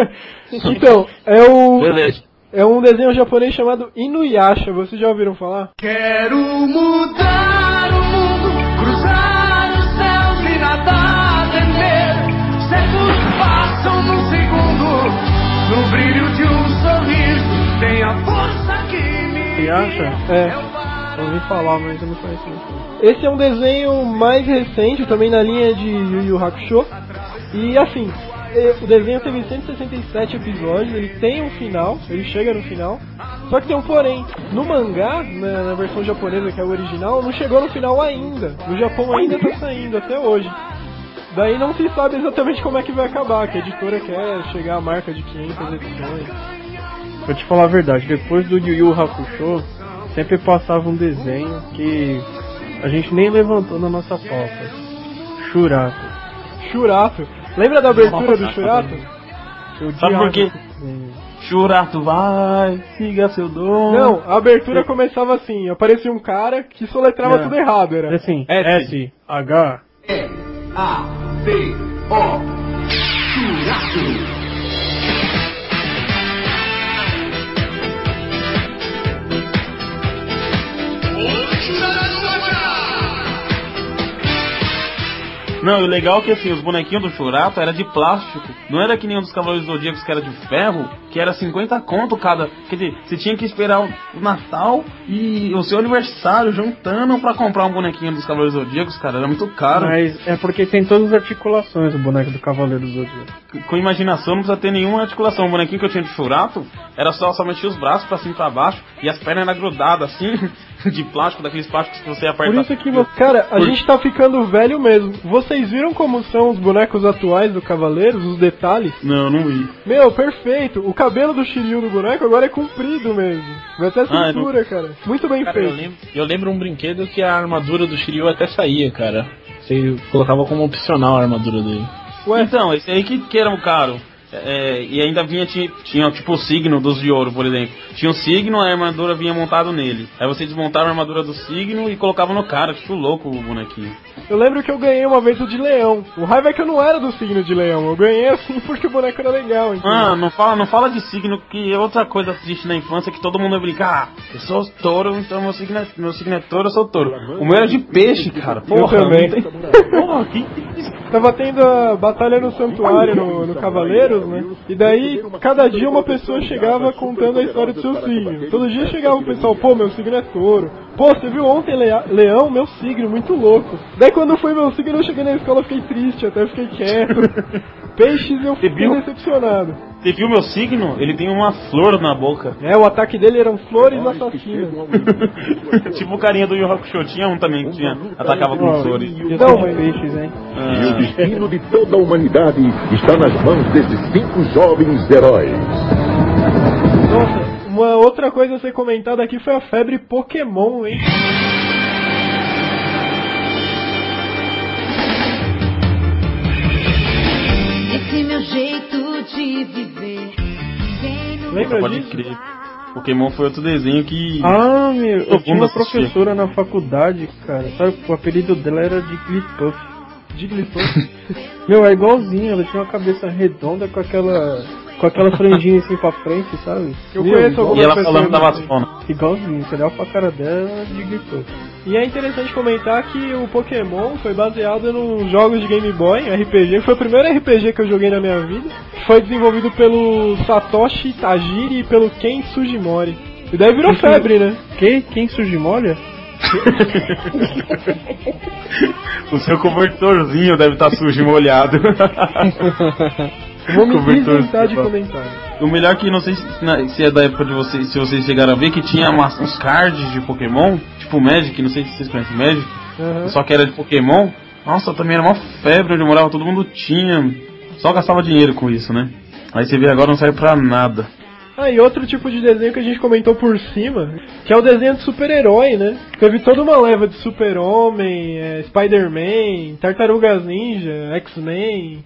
então, é o Beleza. é um desenho japonês chamado Inuyasha. Vocês já ouviram falar? Quero mudar o mundo, cruzar os céus e nada temer. Séculos passam num segundo, no brilho acha? É. Eu ouvi falar, mas eu não conheço muito. Esse é um desenho mais recente, também na linha de Yu Yu Hakusho. E assim, o desenho teve 167 episódios, ele tem um final, ele chega no final. Só que tem um porém, no mangá, na, na versão japonesa que é o original, não chegou no final ainda. No Japão ainda tá saindo até hoje. Daí não se sabe exatamente como é que vai acabar, que a editora quer chegar à marca de 500 edições. Vou te falar a verdade, depois do Yu Yu Hakusho, sempre passava um desenho que a gente nem levantou na nossa pauta. Shurato. Shurato. Lembra da abertura do Shurato? Eu Sabe por quê? Churato vai, siga seu dom. Não, a abertura começava assim, aparecia um cara que soletrava Não. tudo errado, Era era. assim, S. S, H, A, B, O. Churato. Não, e o legal é que assim, os bonequinhos do Churato era de plástico. Não era que nem um dos Cavaleiros Zodíacos que era de ferro, que era 50 conto cada. Quer dizer, você tinha que esperar o Natal e o seu aniversário juntando pra comprar um bonequinho dos Cavaleiros Zodíacos, cara. Era muito caro. Mas é porque tem todas as articulações o boneco do Cavaleiro Zodíaco. Com imaginação não precisa ter nenhuma articulação. O bonequinho que eu tinha de Churato era só, mexer os braços pra cima e pra baixo e as pernas eram grudadas assim, de plástico, daqueles plásticos que você aperta. Por isso que, cara, a Por- gente tá ficando velho mesmo. Vocês viram como são os bonecos atuais do Cavaleiros, os detalhes? Não, não vi. Meu, perfeito. O cabelo do Shiryu do boneco agora é comprido mesmo. Vai até a Ah, eu cintura, cara. Muito bem Cara, eu feito. lembro, eu lembro um brinquedo que a armadura do Shiryu até saía, cara. Você colocava como opcional a armadura dele. Ué, Então, esse aí que, que era o caro. É, e ainda vinha, tinha, tinha tipo o signo dos de ouro, por exemplo. Tinha o signo, a armadura vinha montado nele. Aí você desmontava a armadura do signo e colocava no cara, tipo louco o bonequinho. eu lembro que eu ganhei uma vez o de leão. O raiva é que eu não era do signo de leão. Eu ganhei assim porque o boneco era legal, entendeu? Ah, não fala, não fala de signo, que é outra coisa triste na infância que todo mundo vai brincar. Ah, eu sou touro, então meu signo é, meu signo é touro, eu sou touro. O meu era de peixe, cara. Porra, também. não tem- Porra, que Tava tendo a batalha no santuário no, no Cavaleiros, né? E daí, cada dia uma pessoa chegava contando a história do seu signo. Todo dia chegava o pessoal, pô, meu signo é touro. Pô, você viu ontem leão? Meu signo, muito louco. Daí quando foi meu signo, eu cheguei na escola, fiquei triste, até fiquei quieto. Peixes, eu fiquei decepcionado. Você viu meu signo? Ele tem uma flor na boca. É, o ataque dele eram flores assassinas. tipo o carinha do Yu Hakusho, tinha um também que tinha, atacava com flores. Não, mas... Peixes, hein? E o destino de toda a humanidade está nas mãos desses cinco jovens heróis. Nossa, uma outra coisa a ser comentada aqui foi a febre Pokémon, hein? Esse meu jeito de viver. Lembra Pode disso? crer. Pokémon foi outro desenho que. Ah, meu, eu tinha uma professora na faculdade, cara. Sabe, o apelido dela era de Jigglypuff. Jigglypuff. Meu, é igualzinho, ela tinha uma cabeça redonda com aquela. Com aquela franjinha assim pra frente, sabe? Eu Meu, conheço igual- algumas E ela falando da vasfona. Igualzinho, você olhava pra cara dela, era Jigglypuff. E é interessante comentar que o Pokémon foi baseado nos jogos de Game Boy, RPG, foi o primeiro RPG que eu joguei na minha vida. Foi desenvolvido pelo Satoshi Tajiri e pelo Ken Sugimori. E daí virou febre, né? Que? Quem surge molha? O seu cobertorzinho deve estar sujo e molhado. Vou me Cobertor, isentar de comentário. o melhor que não sei se, se é da época de vocês, se vocês chegaram a ver, que tinha umas- uns cards de Pokémon, tipo Magic, não sei se vocês conhecem Magic, Aham. só que era de Pokémon. Nossa, também era uma febre onde eu morava, todo mundo tinha. Só gastava dinheiro com isso, né? Aí você vê agora não serve pra nada. Ah, e outro tipo de desenho que a gente comentou por cima, que é o desenho de super-herói, né? Teve toda uma leva de Super-Homem, é, Spider-Man, Tartarugas Ninja, X-Men.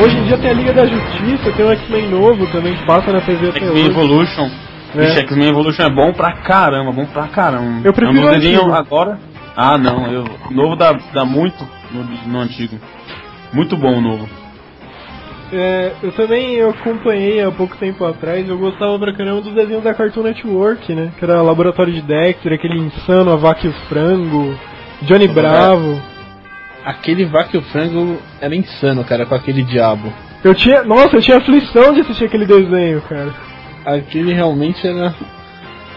Hoje em dia tem a Liga da Justiça, tem o X-Men novo também que passa na TV até X-Men. Evolution. É. X-Men Evolution é bom pra caramba, bom pra caramba. Eu prefiro é um o antigo. agora. Ah, não, eu, o novo dá, dá muito no, no antigo. Muito bom o novo. É, eu também eu acompanhei há pouco tempo atrás, eu gostava pra caramba dos desenhos da Cartoon Network, né? Que era Laboratório de Dexter, aquele insano, a Vaca e o Frango, Johnny Bravo. Aquele vaca e o frango era insano, cara, com aquele diabo. Eu tinha. Nossa, eu tinha aflição de assistir aquele desenho, cara. Aquele realmente era.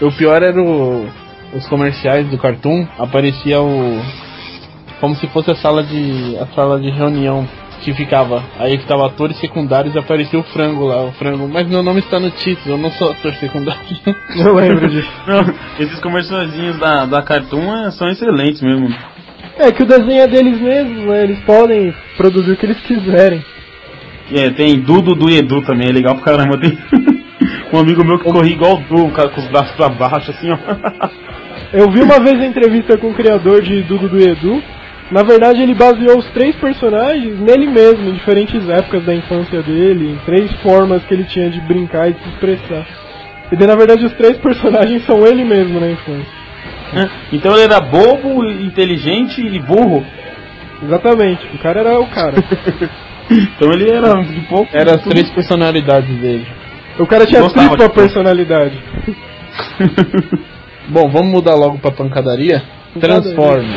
O pior era o... os comerciais do Cartoon, aparecia o. Como se fosse a sala de. a sala de reunião que ficava. Aí ficava atores secundários e aparecia o frango lá, o frango. Mas meu nome está no título, eu não sou ator secundário. Eu lembro disso. Não, esses comercialzinhos da, da Cartoon é- são excelentes mesmo. É que o desenho é deles mesmos, né? Eles podem produzir o que eles quiserem. É, tem Dudu do Edu também, é legal pra caramba. Tem um amigo meu que corria igual o Du, cara, com os braços pra baixo, assim, ó. Eu vi uma vez a entrevista com o criador de Dudu do Edu. Na verdade, ele baseou os três personagens nele mesmo, em diferentes épocas da infância dele, em três formas que ele tinha de brincar e de se expressar. E daí, na verdade, os três personagens são ele mesmo na infância. Então ele era bobo, inteligente e burro. Exatamente, o cara era o cara. Então ele era de pouco. Era as três personalidades dele. O cara tinha Gostava tripla de- personalidade. Bom, vamos mudar logo pra pancadaria. Transforme.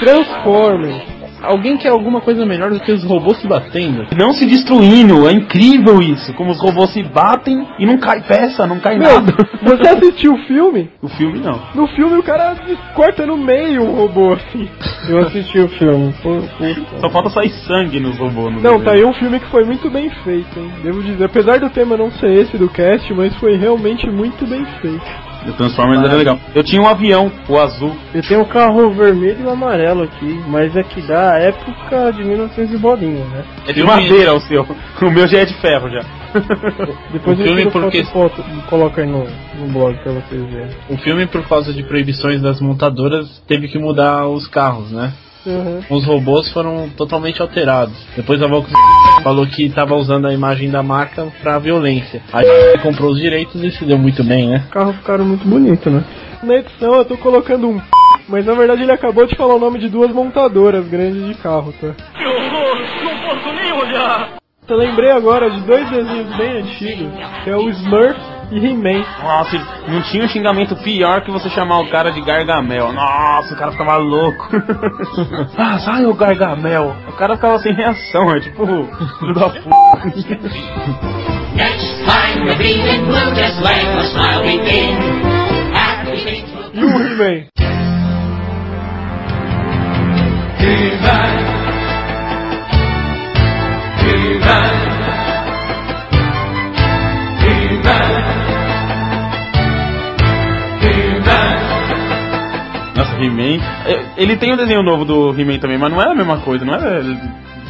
Transformers. Alguém quer alguma coisa melhor do que os robôs se batendo? Não se destruindo, é incrível isso. Como os robôs se batem e não cai peça, não cai Meu, nada. você assistiu o filme? O filme não. No filme o cara corta no meio o robô, assim. Eu assisti o filme. Pô, pô. Só falta sair sangue nos robôs. no Não, desenho. tá aí um filme que foi muito bem feito, hein? Devo dizer, apesar do tema não ser esse do cast, mas foi realmente muito bem feito. O Transformers era legal. Eu tinha um avião, o azul. Eu tenho um carro vermelho e amarelo aqui, mas é que da época de 1900 e bolinha, né? É de madeira o seu. O meu já é de ferro já. Depois O eu filme tiro porque- foto, e coloco aí no, no blog pra vocês verem. O filme, por causa de proibições das montadoras, teve que mudar os carros, né? Uhum. Os robôs foram totalmente alterados. Depois a Volkswagen falou que estava usando a imagem da marca pra violência. Aí comprou os direitos e se deu muito bem, né? Os carros ficaram muito bonitos, né? Na edição eu tô colocando um mas na verdade ele acabou de falar o nome de duas montadoras grandes de carro, tá? Que horror! Não posso nem olhar! Eu lembrei agora de dois desenhos bem antigos, que é o Smurf e He-Man. Nossa, não tinha um xingamento pior que você chamar o cara de Gargamel. Nossa, o cara ficava louco. ah, sai o Gargamel. O cara ficava sem reação, é tipo, filho da p. Next time we're feeling blue, just let a smile begin. Happy things will E o? He-Man. He-Man. Ele tem um desenho novo do He-Man também, mas não é a mesma coisa, não é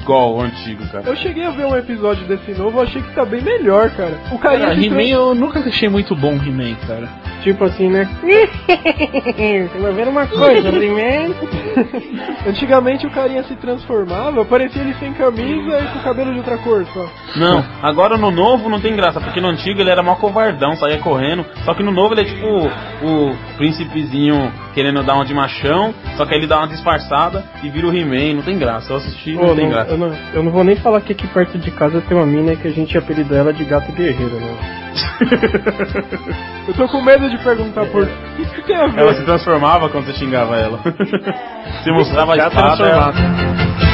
igual ao antigo, cara. Eu cheguei a ver um episódio desse novo, eu achei que tá bem melhor, cara. O carinha Cara, He-Man eu nunca achei muito bom He-Man, cara. Tipo assim, né? Você vai ver uma coisa, He-Man. Antigamente o carinha se transformava, parecia ele sem camisa e com cabelo de outra cor só. Não, agora no novo não tem graça, porque no antigo ele era mó covardão, saía correndo. Só que no novo ele é tipo o príncipezinho querendo dar uma de machão, só que aí ele dá uma disfarçada e vira o He-Man, não tem graça. Eu assisti, não Ô, tem não- graça. eu, não, eu não vou nem falar que aqui perto de casa tem uma mina que a gente apelidou ela de gato guerreiro, né? eu tô com medo de perguntar por o que, que tem a ver. Ela se transformava quando você xingava ela. se mostrava a Já espada. transformado.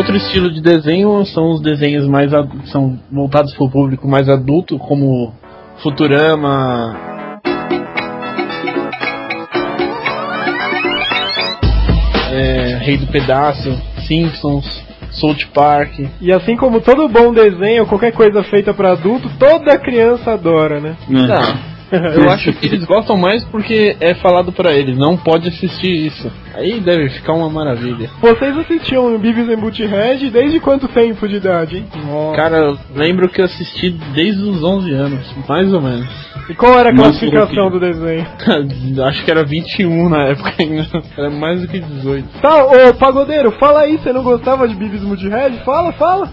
Outro estilo de desenho são os desenhos mais são voltados para o público mais adulto, como Futurama. é, Rei do Pedaço, Simpsons, South Park. E assim como todo bom desenho, qualquer coisa feita pra adulto, toda criança adora, né? É. Eu acho que eles gostam mais porque é falado pra eles, não pode assistir isso. Aí deve ficar uma maravilha. Vocês assistiam Beavis and Butthead desde quanto tempo de idade, hein? Cara, eu lembro que eu assisti desde os 11 anos, mais ou menos. E qual era a Nossa, classificação do desenho? Acho que era 21 na época ainda. Era mais do que 18. Tá, ô Pagodeiro, fala aí, você não gostava de Beavis and Butthead? Fala, fala.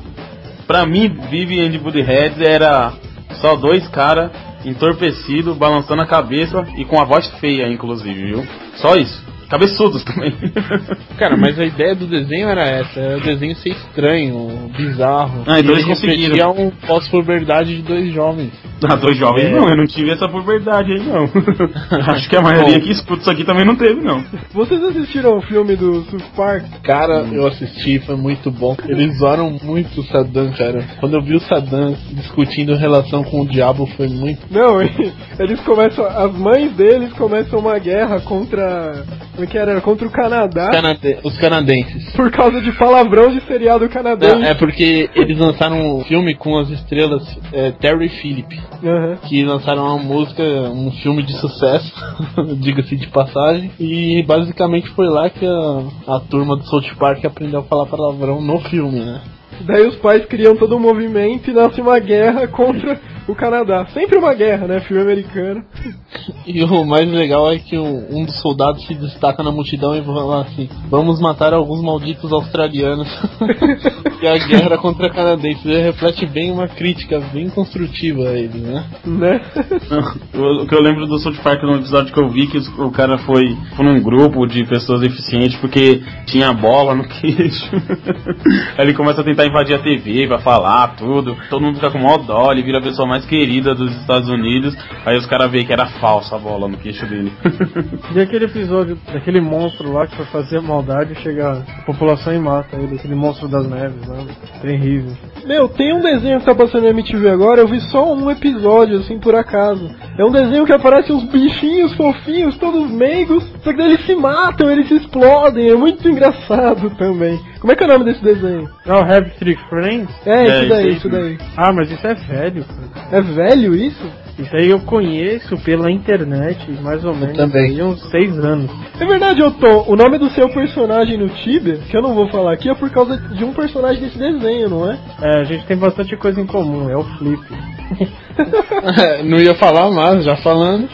Pra mim, Vivi and Buddyhead era só dois caras entorpecidos, balançando a cabeça e com a voz feia, inclusive, viu? Só isso. Cabeçudos também. Cara, mas a ideia do desenho era essa, era o desenho ser estranho, bizarro. Ah, então E eles conseguiram. um pós-puberdade de dois jovens. Ah, dois jovens É. não, eu não tive essa puberdade aí não. Acho que a maioria Bom. que escuta isso aqui também não teve, não. Vocês assistiram o filme do South Park? Cara, eu assisti, foi muito bom. Eles zoaram muito o Saddam, cara. Quando eu vi o Saddam discutindo relação com o diabo, foi muito. Não, eles começam. As mães deles começam uma guerra contra. Como é que era? Contra o Canadá. Canade- Os canadenses. Por causa de palavrão de seriado canadense. Não, é porque eles lançaram um filme com as estrelas é, Terry Philip, Aham. que lançaram uma música, um filme de sucesso, diga-se de passagem, e basicamente foi lá que a, a turma do South Park aprendeu a falar palavrão no filme, né? Daí os pais criam todo um movimento e nasce uma guerra contra o Canadá. Sempre uma guerra, né? Filme americano. E o mais legal é que um, dos soldados se destaca na multidão e fala assim: Vamos matar alguns malditos australianos. e a guerra contra canadenses reflete bem uma crítica bem construtiva a ele, né? Né? O que eu lembro do South Park no episódio que eu vi que o cara foi, foi num grupo de pessoas deficientes porque tinha bola no queixo. Aí ele começa a tentar invadir a TV pra falar tudo. Todo mundo fica com mó dó, ele vira a pessoa mais querida dos Estados Unidos. Aí os caras veem que era falsa a bola no queixo dele. E aquele episódio daquele monstro lá que foi fazer maldade e chega a população e mata ele, aquele monstro das neves lá. Terrível. Meu, tem um desenho que tá passando na MTV agora, eu vi só um episódio, assim, por acaso. É um desenho que aparece uns bichinhos fofinhos, todos meigos, só que eles se matam, eles se explodem, é muito engraçado também. Como é que é o nome desse desenho? Ah, o Have Three Friends? É, É, isso daí, isso isso daí. Ah, mas isso é velho, cara. É velho isso? Isso aí eu conheço pela internet, mais ou menos. também. Aí uns seis anos. É verdade, Otô, o nome do seu personagem no Tibia, que eu não vou falar aqui, é por causa de um personagem desse desenho, não é? É, a gente tem bastante coisa em comum, é o Flip. Não ia falar, mas já falando.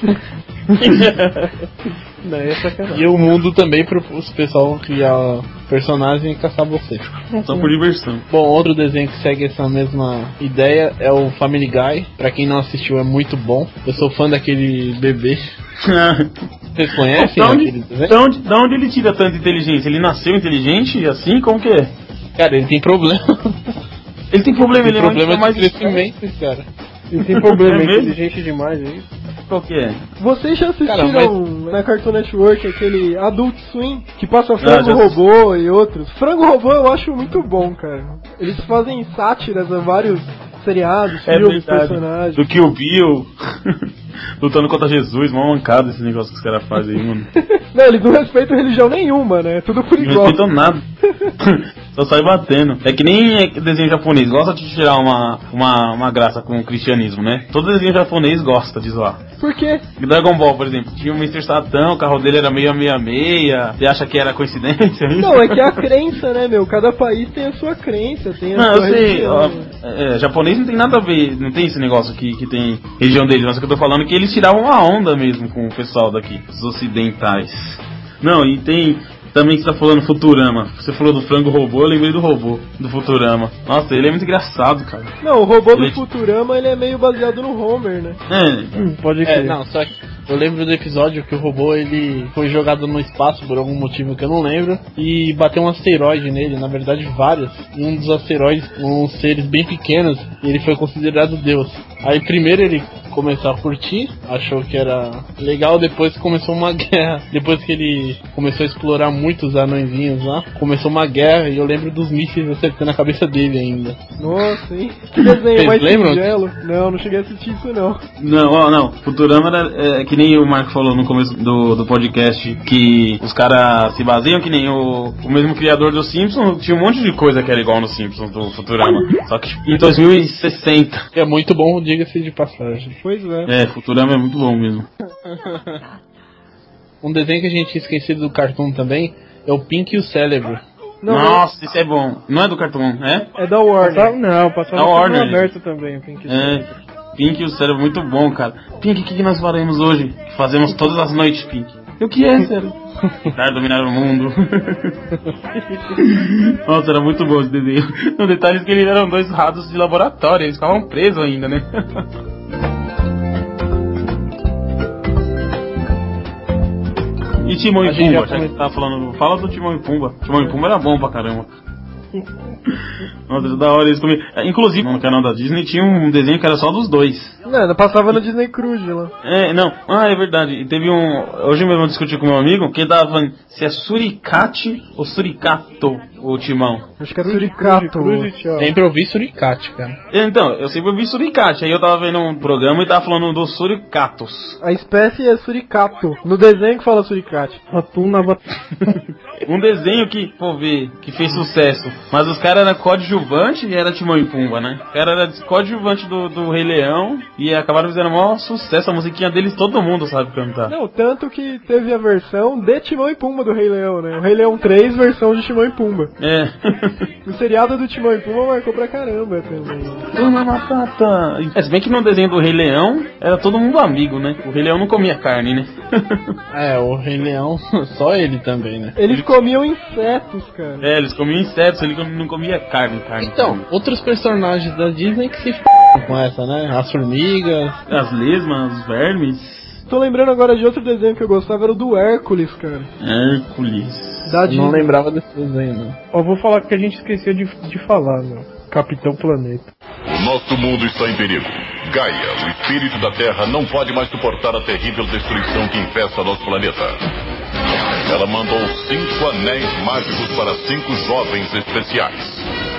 Não, é sacanagem. E o mundo também pro os pessoal criar personagem e caçar você. Só por diversão. Bom, outro desenho que segue essa mesma ideia é o Family Guy. Pra quem não assistiu, é muito bom. Eu sou fã daquele bebê. Vocês conhecem da, onde, aquele desenho? da, onde, da onde ele tira tanta inteligência? Ele nasceu inteligente assim? Como que é? Cara, ele tem problema. Ele tem problema, Tem ele problema é mais de crescimento, cara. Ele tem problema, É é inteligente demais aí. Qual que é? Vocês já assistiram Cara, na Cartoon Network aquele Adult Swim que passa Frango já assisti. Robô e outros? Frango Robô eu acho muito bom, cara. Eles fazem sátiras a vários seriados, É filmes, verdade. personagens. Do Kill Bill. Lutando contra Jesus, mó mancada esse negócio que os caras fazem aí, mano. Não, eles não respeitam religião nenhuma, né? É tudo por Não igual. respeitam nada. Só sai batendo. É que nem é desenho japonês, gosta de tirar uma, uma, uma graça com o cristianismo, né? Todo desenho japonês gosta de zoar. Por quê? Dragon Ball, por exemplo, tinha o Mr. Satan, o carro dele era 666. Você acha que era coincidência? Não, é que é a crença, né, meu? Cada país tem a sua crença, tem a Não, eu sua sei, religião. ó, é, japonês não tem nada a ver, não tem esse negócio que, que tem região deles, mas o que eu tô falando é que eles tiravam uma onda mesmo com o pessoal daqui, os ocidentais. Não, e tem também que você tá falando Futurama. Você falou do frango robô, eu lembrei do robô, do Futurama. Nossa, ele é muito engraçado, cara. Não, o robô do Ele- Futurama, ele é meio baseado no Homer, né? É, Pode É, crer. não, só que eu lembro do episódio que o robô ele foi jogado no espaço por algum motivo que eu não lembro e bateu um asteroide nele, na verdade vários. E um dos asteroides, uns seres bem pequenos, e ele foi considerado Deus. Aí primeiro ele começou a curtir, achou que era legal, depois começou uma guerra. Depois que ele começou a explorar muitos anõezinhos lá, começou uma guerra e eu lembro dos mísseis acertando a cabeça dele ainda. Nossa, hein? Que desenho Vocês mais lembram? singelo. Não, não cheguei a assistir isso, não. Não, ó, não. Futurama era é, que nem o Marco falou no começo do, do podcast, que os caras se baseiam que nem o, o mesmo criador dos Simpsons. Tinha um monte de coisa que era igual nos Simpsons do Futurama. Só que em 2060. É muito bom, diga-se de passagem. Pois é. É, Futurama é muito bom mesmo. Um desenho que a gente tinha esquecido do Cartoon também é o Pink e o Cérebro. Não, Nossa, isso é bom. Não é do Cartoon, é? é da Warner. Passava, não, passava Da no Warner, aberto também, o Pink É. Pink o cérebro, muito bom, cara. Pink, o que, que nós faremos hoje? Fazemos todas as noites, Pink. O que é, sério? Tentar dominar o mundo. Nossa, era muito bom esse desenho. No detalhe é que eles eram dois ratos de laboratório, eles ficavam presos ainda, né? E Timão e Pumba, já já que comentou. tá falando, fala do Timão e Pumba. Timão e Pumba era bom pra caramba. Nossa, da hora eles comiam. É, Inclusive, no canal da Disney tinha um desenho que era só dos dois. Não, passava no Disney Cruise lá. É, não, ah, é verdade. E teve um. Hoje mesmo eu discuti com meu amigo que dava se é suricate ou suricato o timão. Acho que era Suricato. Cruz. Sempre ouvi Suricate, cara. Então, eu sempre ouvi suricate. Aí eu tava vendo um programa e tava falando dos suricatos. A espécie é Suricato. No desenho que fala Suricate. Atum na. Um desenho que, pô, ver, que fez sucesso. Mas os caras eram coadjuvante e era Timão e Pumba, né? O cara era coadjuvante do, do Rei Leão e acabaram fazendo o maior sucesso. A musiquinha deles todo mundo sabe cantar. Não, tanto que teve a versão de Timão e Pumba do Rei Leão, né? O Rei Leão 3, versão de Timão e Pumba. É. O seriado do Timão e Pumba marcou pra caramba também. Batata. É, se bem que no desenho do Rei Leão era todo mundo amigo, né? O Rei Leão não comia carne, né? É, o Rei Leão, só ele também, né? Eles comiam insetos, cara. é, eles comiam insetos, não comia carne, carne. Então, outros personagens da Disney que se f com essa, né? As formigas. As lesmas, os vermes. Tô lembrando agora de outro desenho que eu gostava, era o do Hércules, cara. Hércules. Da Eu não Disney. lembrava desse desenho, não. Ó, vou falar que a gente esqueceu de, de falar, meu. Capitão Planeta. O nosso mundo está em perigo. Gaia, o espírito da Terra, não pode mais suportar a terrível destruição que infesta nosso planeta. Ela mandou cinco anéis mágicos para cinco jovens especiais.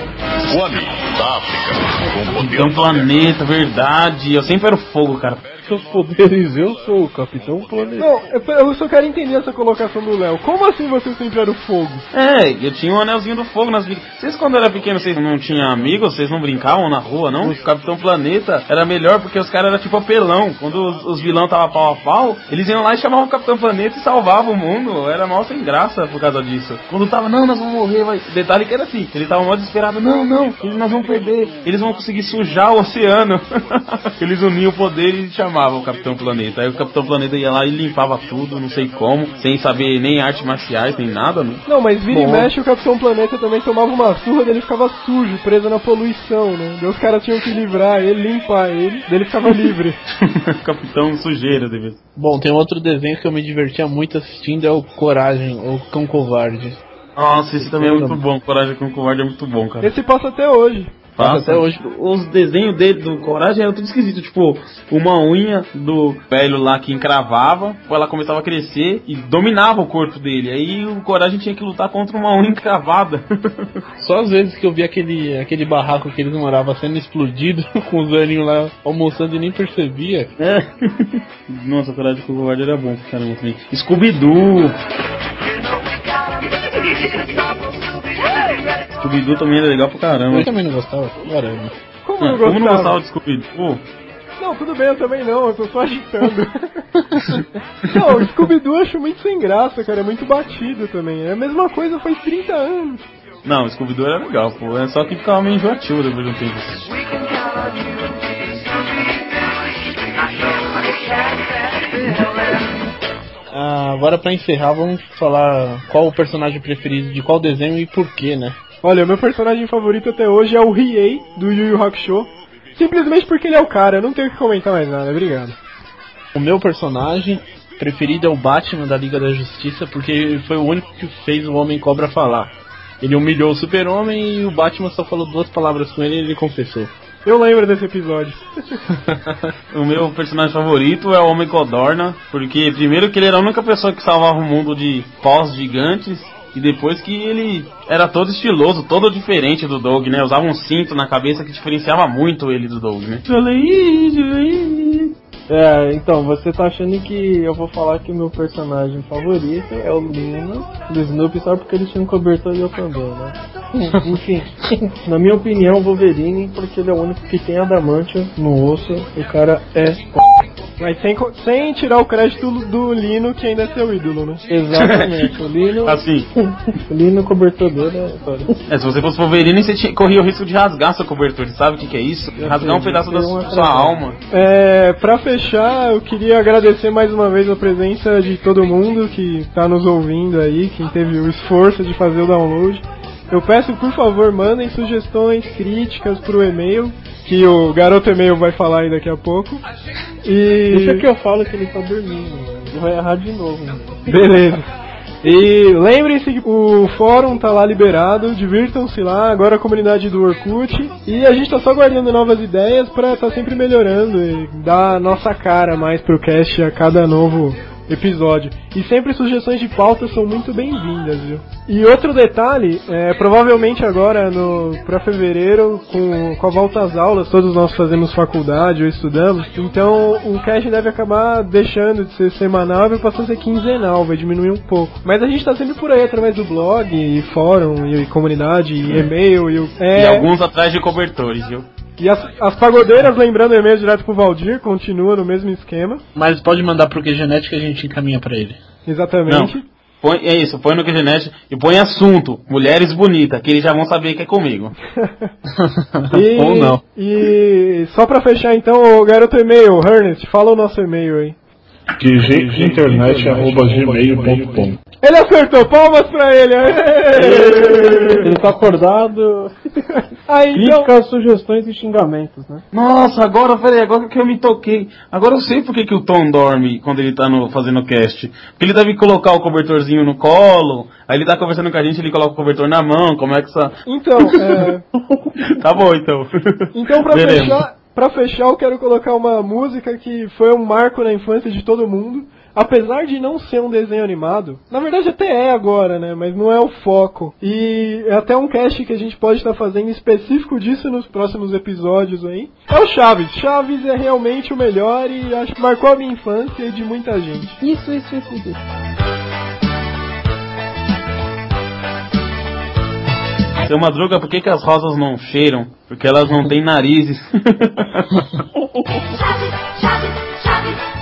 Kwame, da África, com poder. Planeta, verdade. Eu sempre era o fogo, cara. Seus poderes, eu sou o Capitão Planeta. Não, eu- eu só quero entender essa colocação do Léo. Como assim você sempre era o fogo? É, eu tinha um anelzinho do fogo nas vidas. Vocês, quando era pequeno, vocês não tinham amigos? Vocês não brincavam na rua, não? O Capitão Planeta era melhor porque os caras eram tipo apelão. Quando os, os vilão tava pau a pau, eles iam lá e chamavam o Capitão Planeta e salvavam o mundo. Era mal sem graça por causa disso. Quando tava, não, nós vamos morrer, vai. Detalhe que era assim, ele tava mó desesperado, não, não, eles nós vamos perder, eles vão conseguir sujar o oceano. eles uniam o poder e chamavam o Capitão Planeta. Aí o Capitão Planeta ia lá e limpava tudo, não sei como, sem saber nem artes marciais, nem nada, né? Não, mas vira e Bom. mexe o Capitão Planeta também tomava uma surra, dele ficava sujo, preso na poluição, né? Daí os caras tinham que livrar ele, limpar ele, daí ele ficava livre. Capitão Sujeira, deve. Bom, tem outro desenho que eu me divertia muito assistindo, é o Coragem, ou Cão Covarde. Nossa, esse também é muito bom. Coragem com Covarde é muito bom, cara. Esse passa até hoje. Passa até hoje. Os desenhos dele do Coragem eram tudo esquisito. Tipo, uma unha do velho lá que encravava, ela começava a crescer e dominava o corpo dele. Aí o Coragem tinha que lutar contra uma unha encravada. Só às vezes que eu vi aquele, aquele barraco que eles moravam sendo explodido, com os velhinhos lá almoçando e nem percebia. É. Nossa, Coragem com Covarde era bom caramba também. Scooby-Doo. Scooby-Doo também era legal pra caramba. Eu também não gostava, caramba. Como Ah, eu Como não gostava? gostava de Scooby-Doo? Não, tudo bem, eu também não, eu tô só agitando. não, o Scooby-Doo eu acho muito sem graça, cara, é muito batido também. É a mesma coisa faz 30 anos. Não, o Scooby-Doo era legal, pô. É só que ficava meio enjoativo depois de um tempo. Ah, agora pra encerrar, vamos falar qual o personagem preferido de qual desenho e por quê, né? Olha, o meu personagem favorito até hoje é o Riei, do Yu Yu Hakusho. Simplesmente porque ele é o cara, eu não tenho que comentar mais nada, obrigado. O meu personagem preferido é o Batman da Liga da Justiça, porque ele foi o único que fez o Homem Cobra falar. Ele humilhou o Super-Homem e o Batman só falou duas palavras com ele e ele confessou. Eu lembro desse episódio. O meu personagem favorito é o Homem Codorna, porque primeiro que ele era a única pessoa que salvava o mundo de pós gigantes, e depois que ele era todo estiloso, todo diferente do Doug, né? Usava um cinto na cabeça que diferenciava muito ele do Doug, né? É, então, você tá achando que eu vou falar que o meu personagem favorito é o Lino do Snoopy só porque ele tinha um cobertor e eu também, né? Enfim, na minha opinião, o Wolverine, porque ele é o único que tem adamantio no osso, o cara é Mas sem, sem tirar o crédito do Lino, que ainda é seu ídolo, né? Exatamente, o Lino, Assim, o Lino cobertor dele é foda. é, se você fosse Wolverine, você tinha, corria o risco de rasgar seu cobertor. Sabe o que, que é isso? Rasgar um pedaço da sua frase. alma. É, pra fechar, eu queria agradecer mais uma vez a presença de todo mundo que tá nos ouvindo aí, quem teve o esforço de fazer o download. Eu peço, por favor, mandem sugestões, críticas pro e-mail, que o garoto e-mail vai falar aí daqui a pouco. E. Deixa que eu falo que ele tá dormindo, mano. Ele vai errar de novo, mano. Beleza. E lembrem-se que o fórum tá lá liberado, divirtam-se lá, agora a comunidade do Orkut. E a gente tá só guardando novas ideias pra tá sempre melhorando e dar a nossa cara mais pro cast a cada novo episódio. E sempre sugestões de pauta são muito bem-vindas, viu? E outro detalhe, é, provavelmente agora no para fevereiro, com, com a volta às aulas, todos nós fazemos faculdade ou estudamos, então o cast deve acabar deixando de ser semanal e passando a ser quinzenal, vai diminuir um pouco. Mas a gente tá sempre por aí através do blog, e fórum, e, comunidade, e e-mail, e, o- é, E alguns atrás de cobertores, viu? E as, as pagodeiras, lembrando o e-mail direto pro Valdir, continua no mesmo esquema. Mas pode mandar pro que genética que a gente encaminha pra ele. Exatamente. Põe, é isso, põe no QGNet e põe assunto, mulheres bonitas, que eles já vão saber que é comigo. E, Ou não. E só pra fechar então, o garoto e-mail, Ernest, fala o nosso e-mail aí. qginternet.gmail.com Ele acertou, palmas pra ele! Ele tá acordado. Aí então, Críticas, sugestões e xingamentos, né? Nossa, agora, peraí, agora que eu me toquei. Agora eu sei por que, que o Tom dorme quando ele tá no, fazendo cast. Porque ele deve colocar o cobertorzinho no colo, aí ele tá conversando com a gente, ele coloca o cobertor na mão, como é que essa. então, é, Tá bom então. então pra Veremos. fechar, pra fechar eu quero colocar uma música que foi um marco na infância de todo mundo. Apesar de não ser um desenho animado, na verdade até é agora, né? Mas não é o foco. E é até um cast que a gente pode estar fazendo específico disso nos próximos episódios aí. É o Chaves. Chaves é realmente o melhor e acho que marcou a minha infância e de muita gente. Isso, isso, isso, isso. Seu Madruga, por que, que as rosas não cheiram? Porque elas não têm narizes.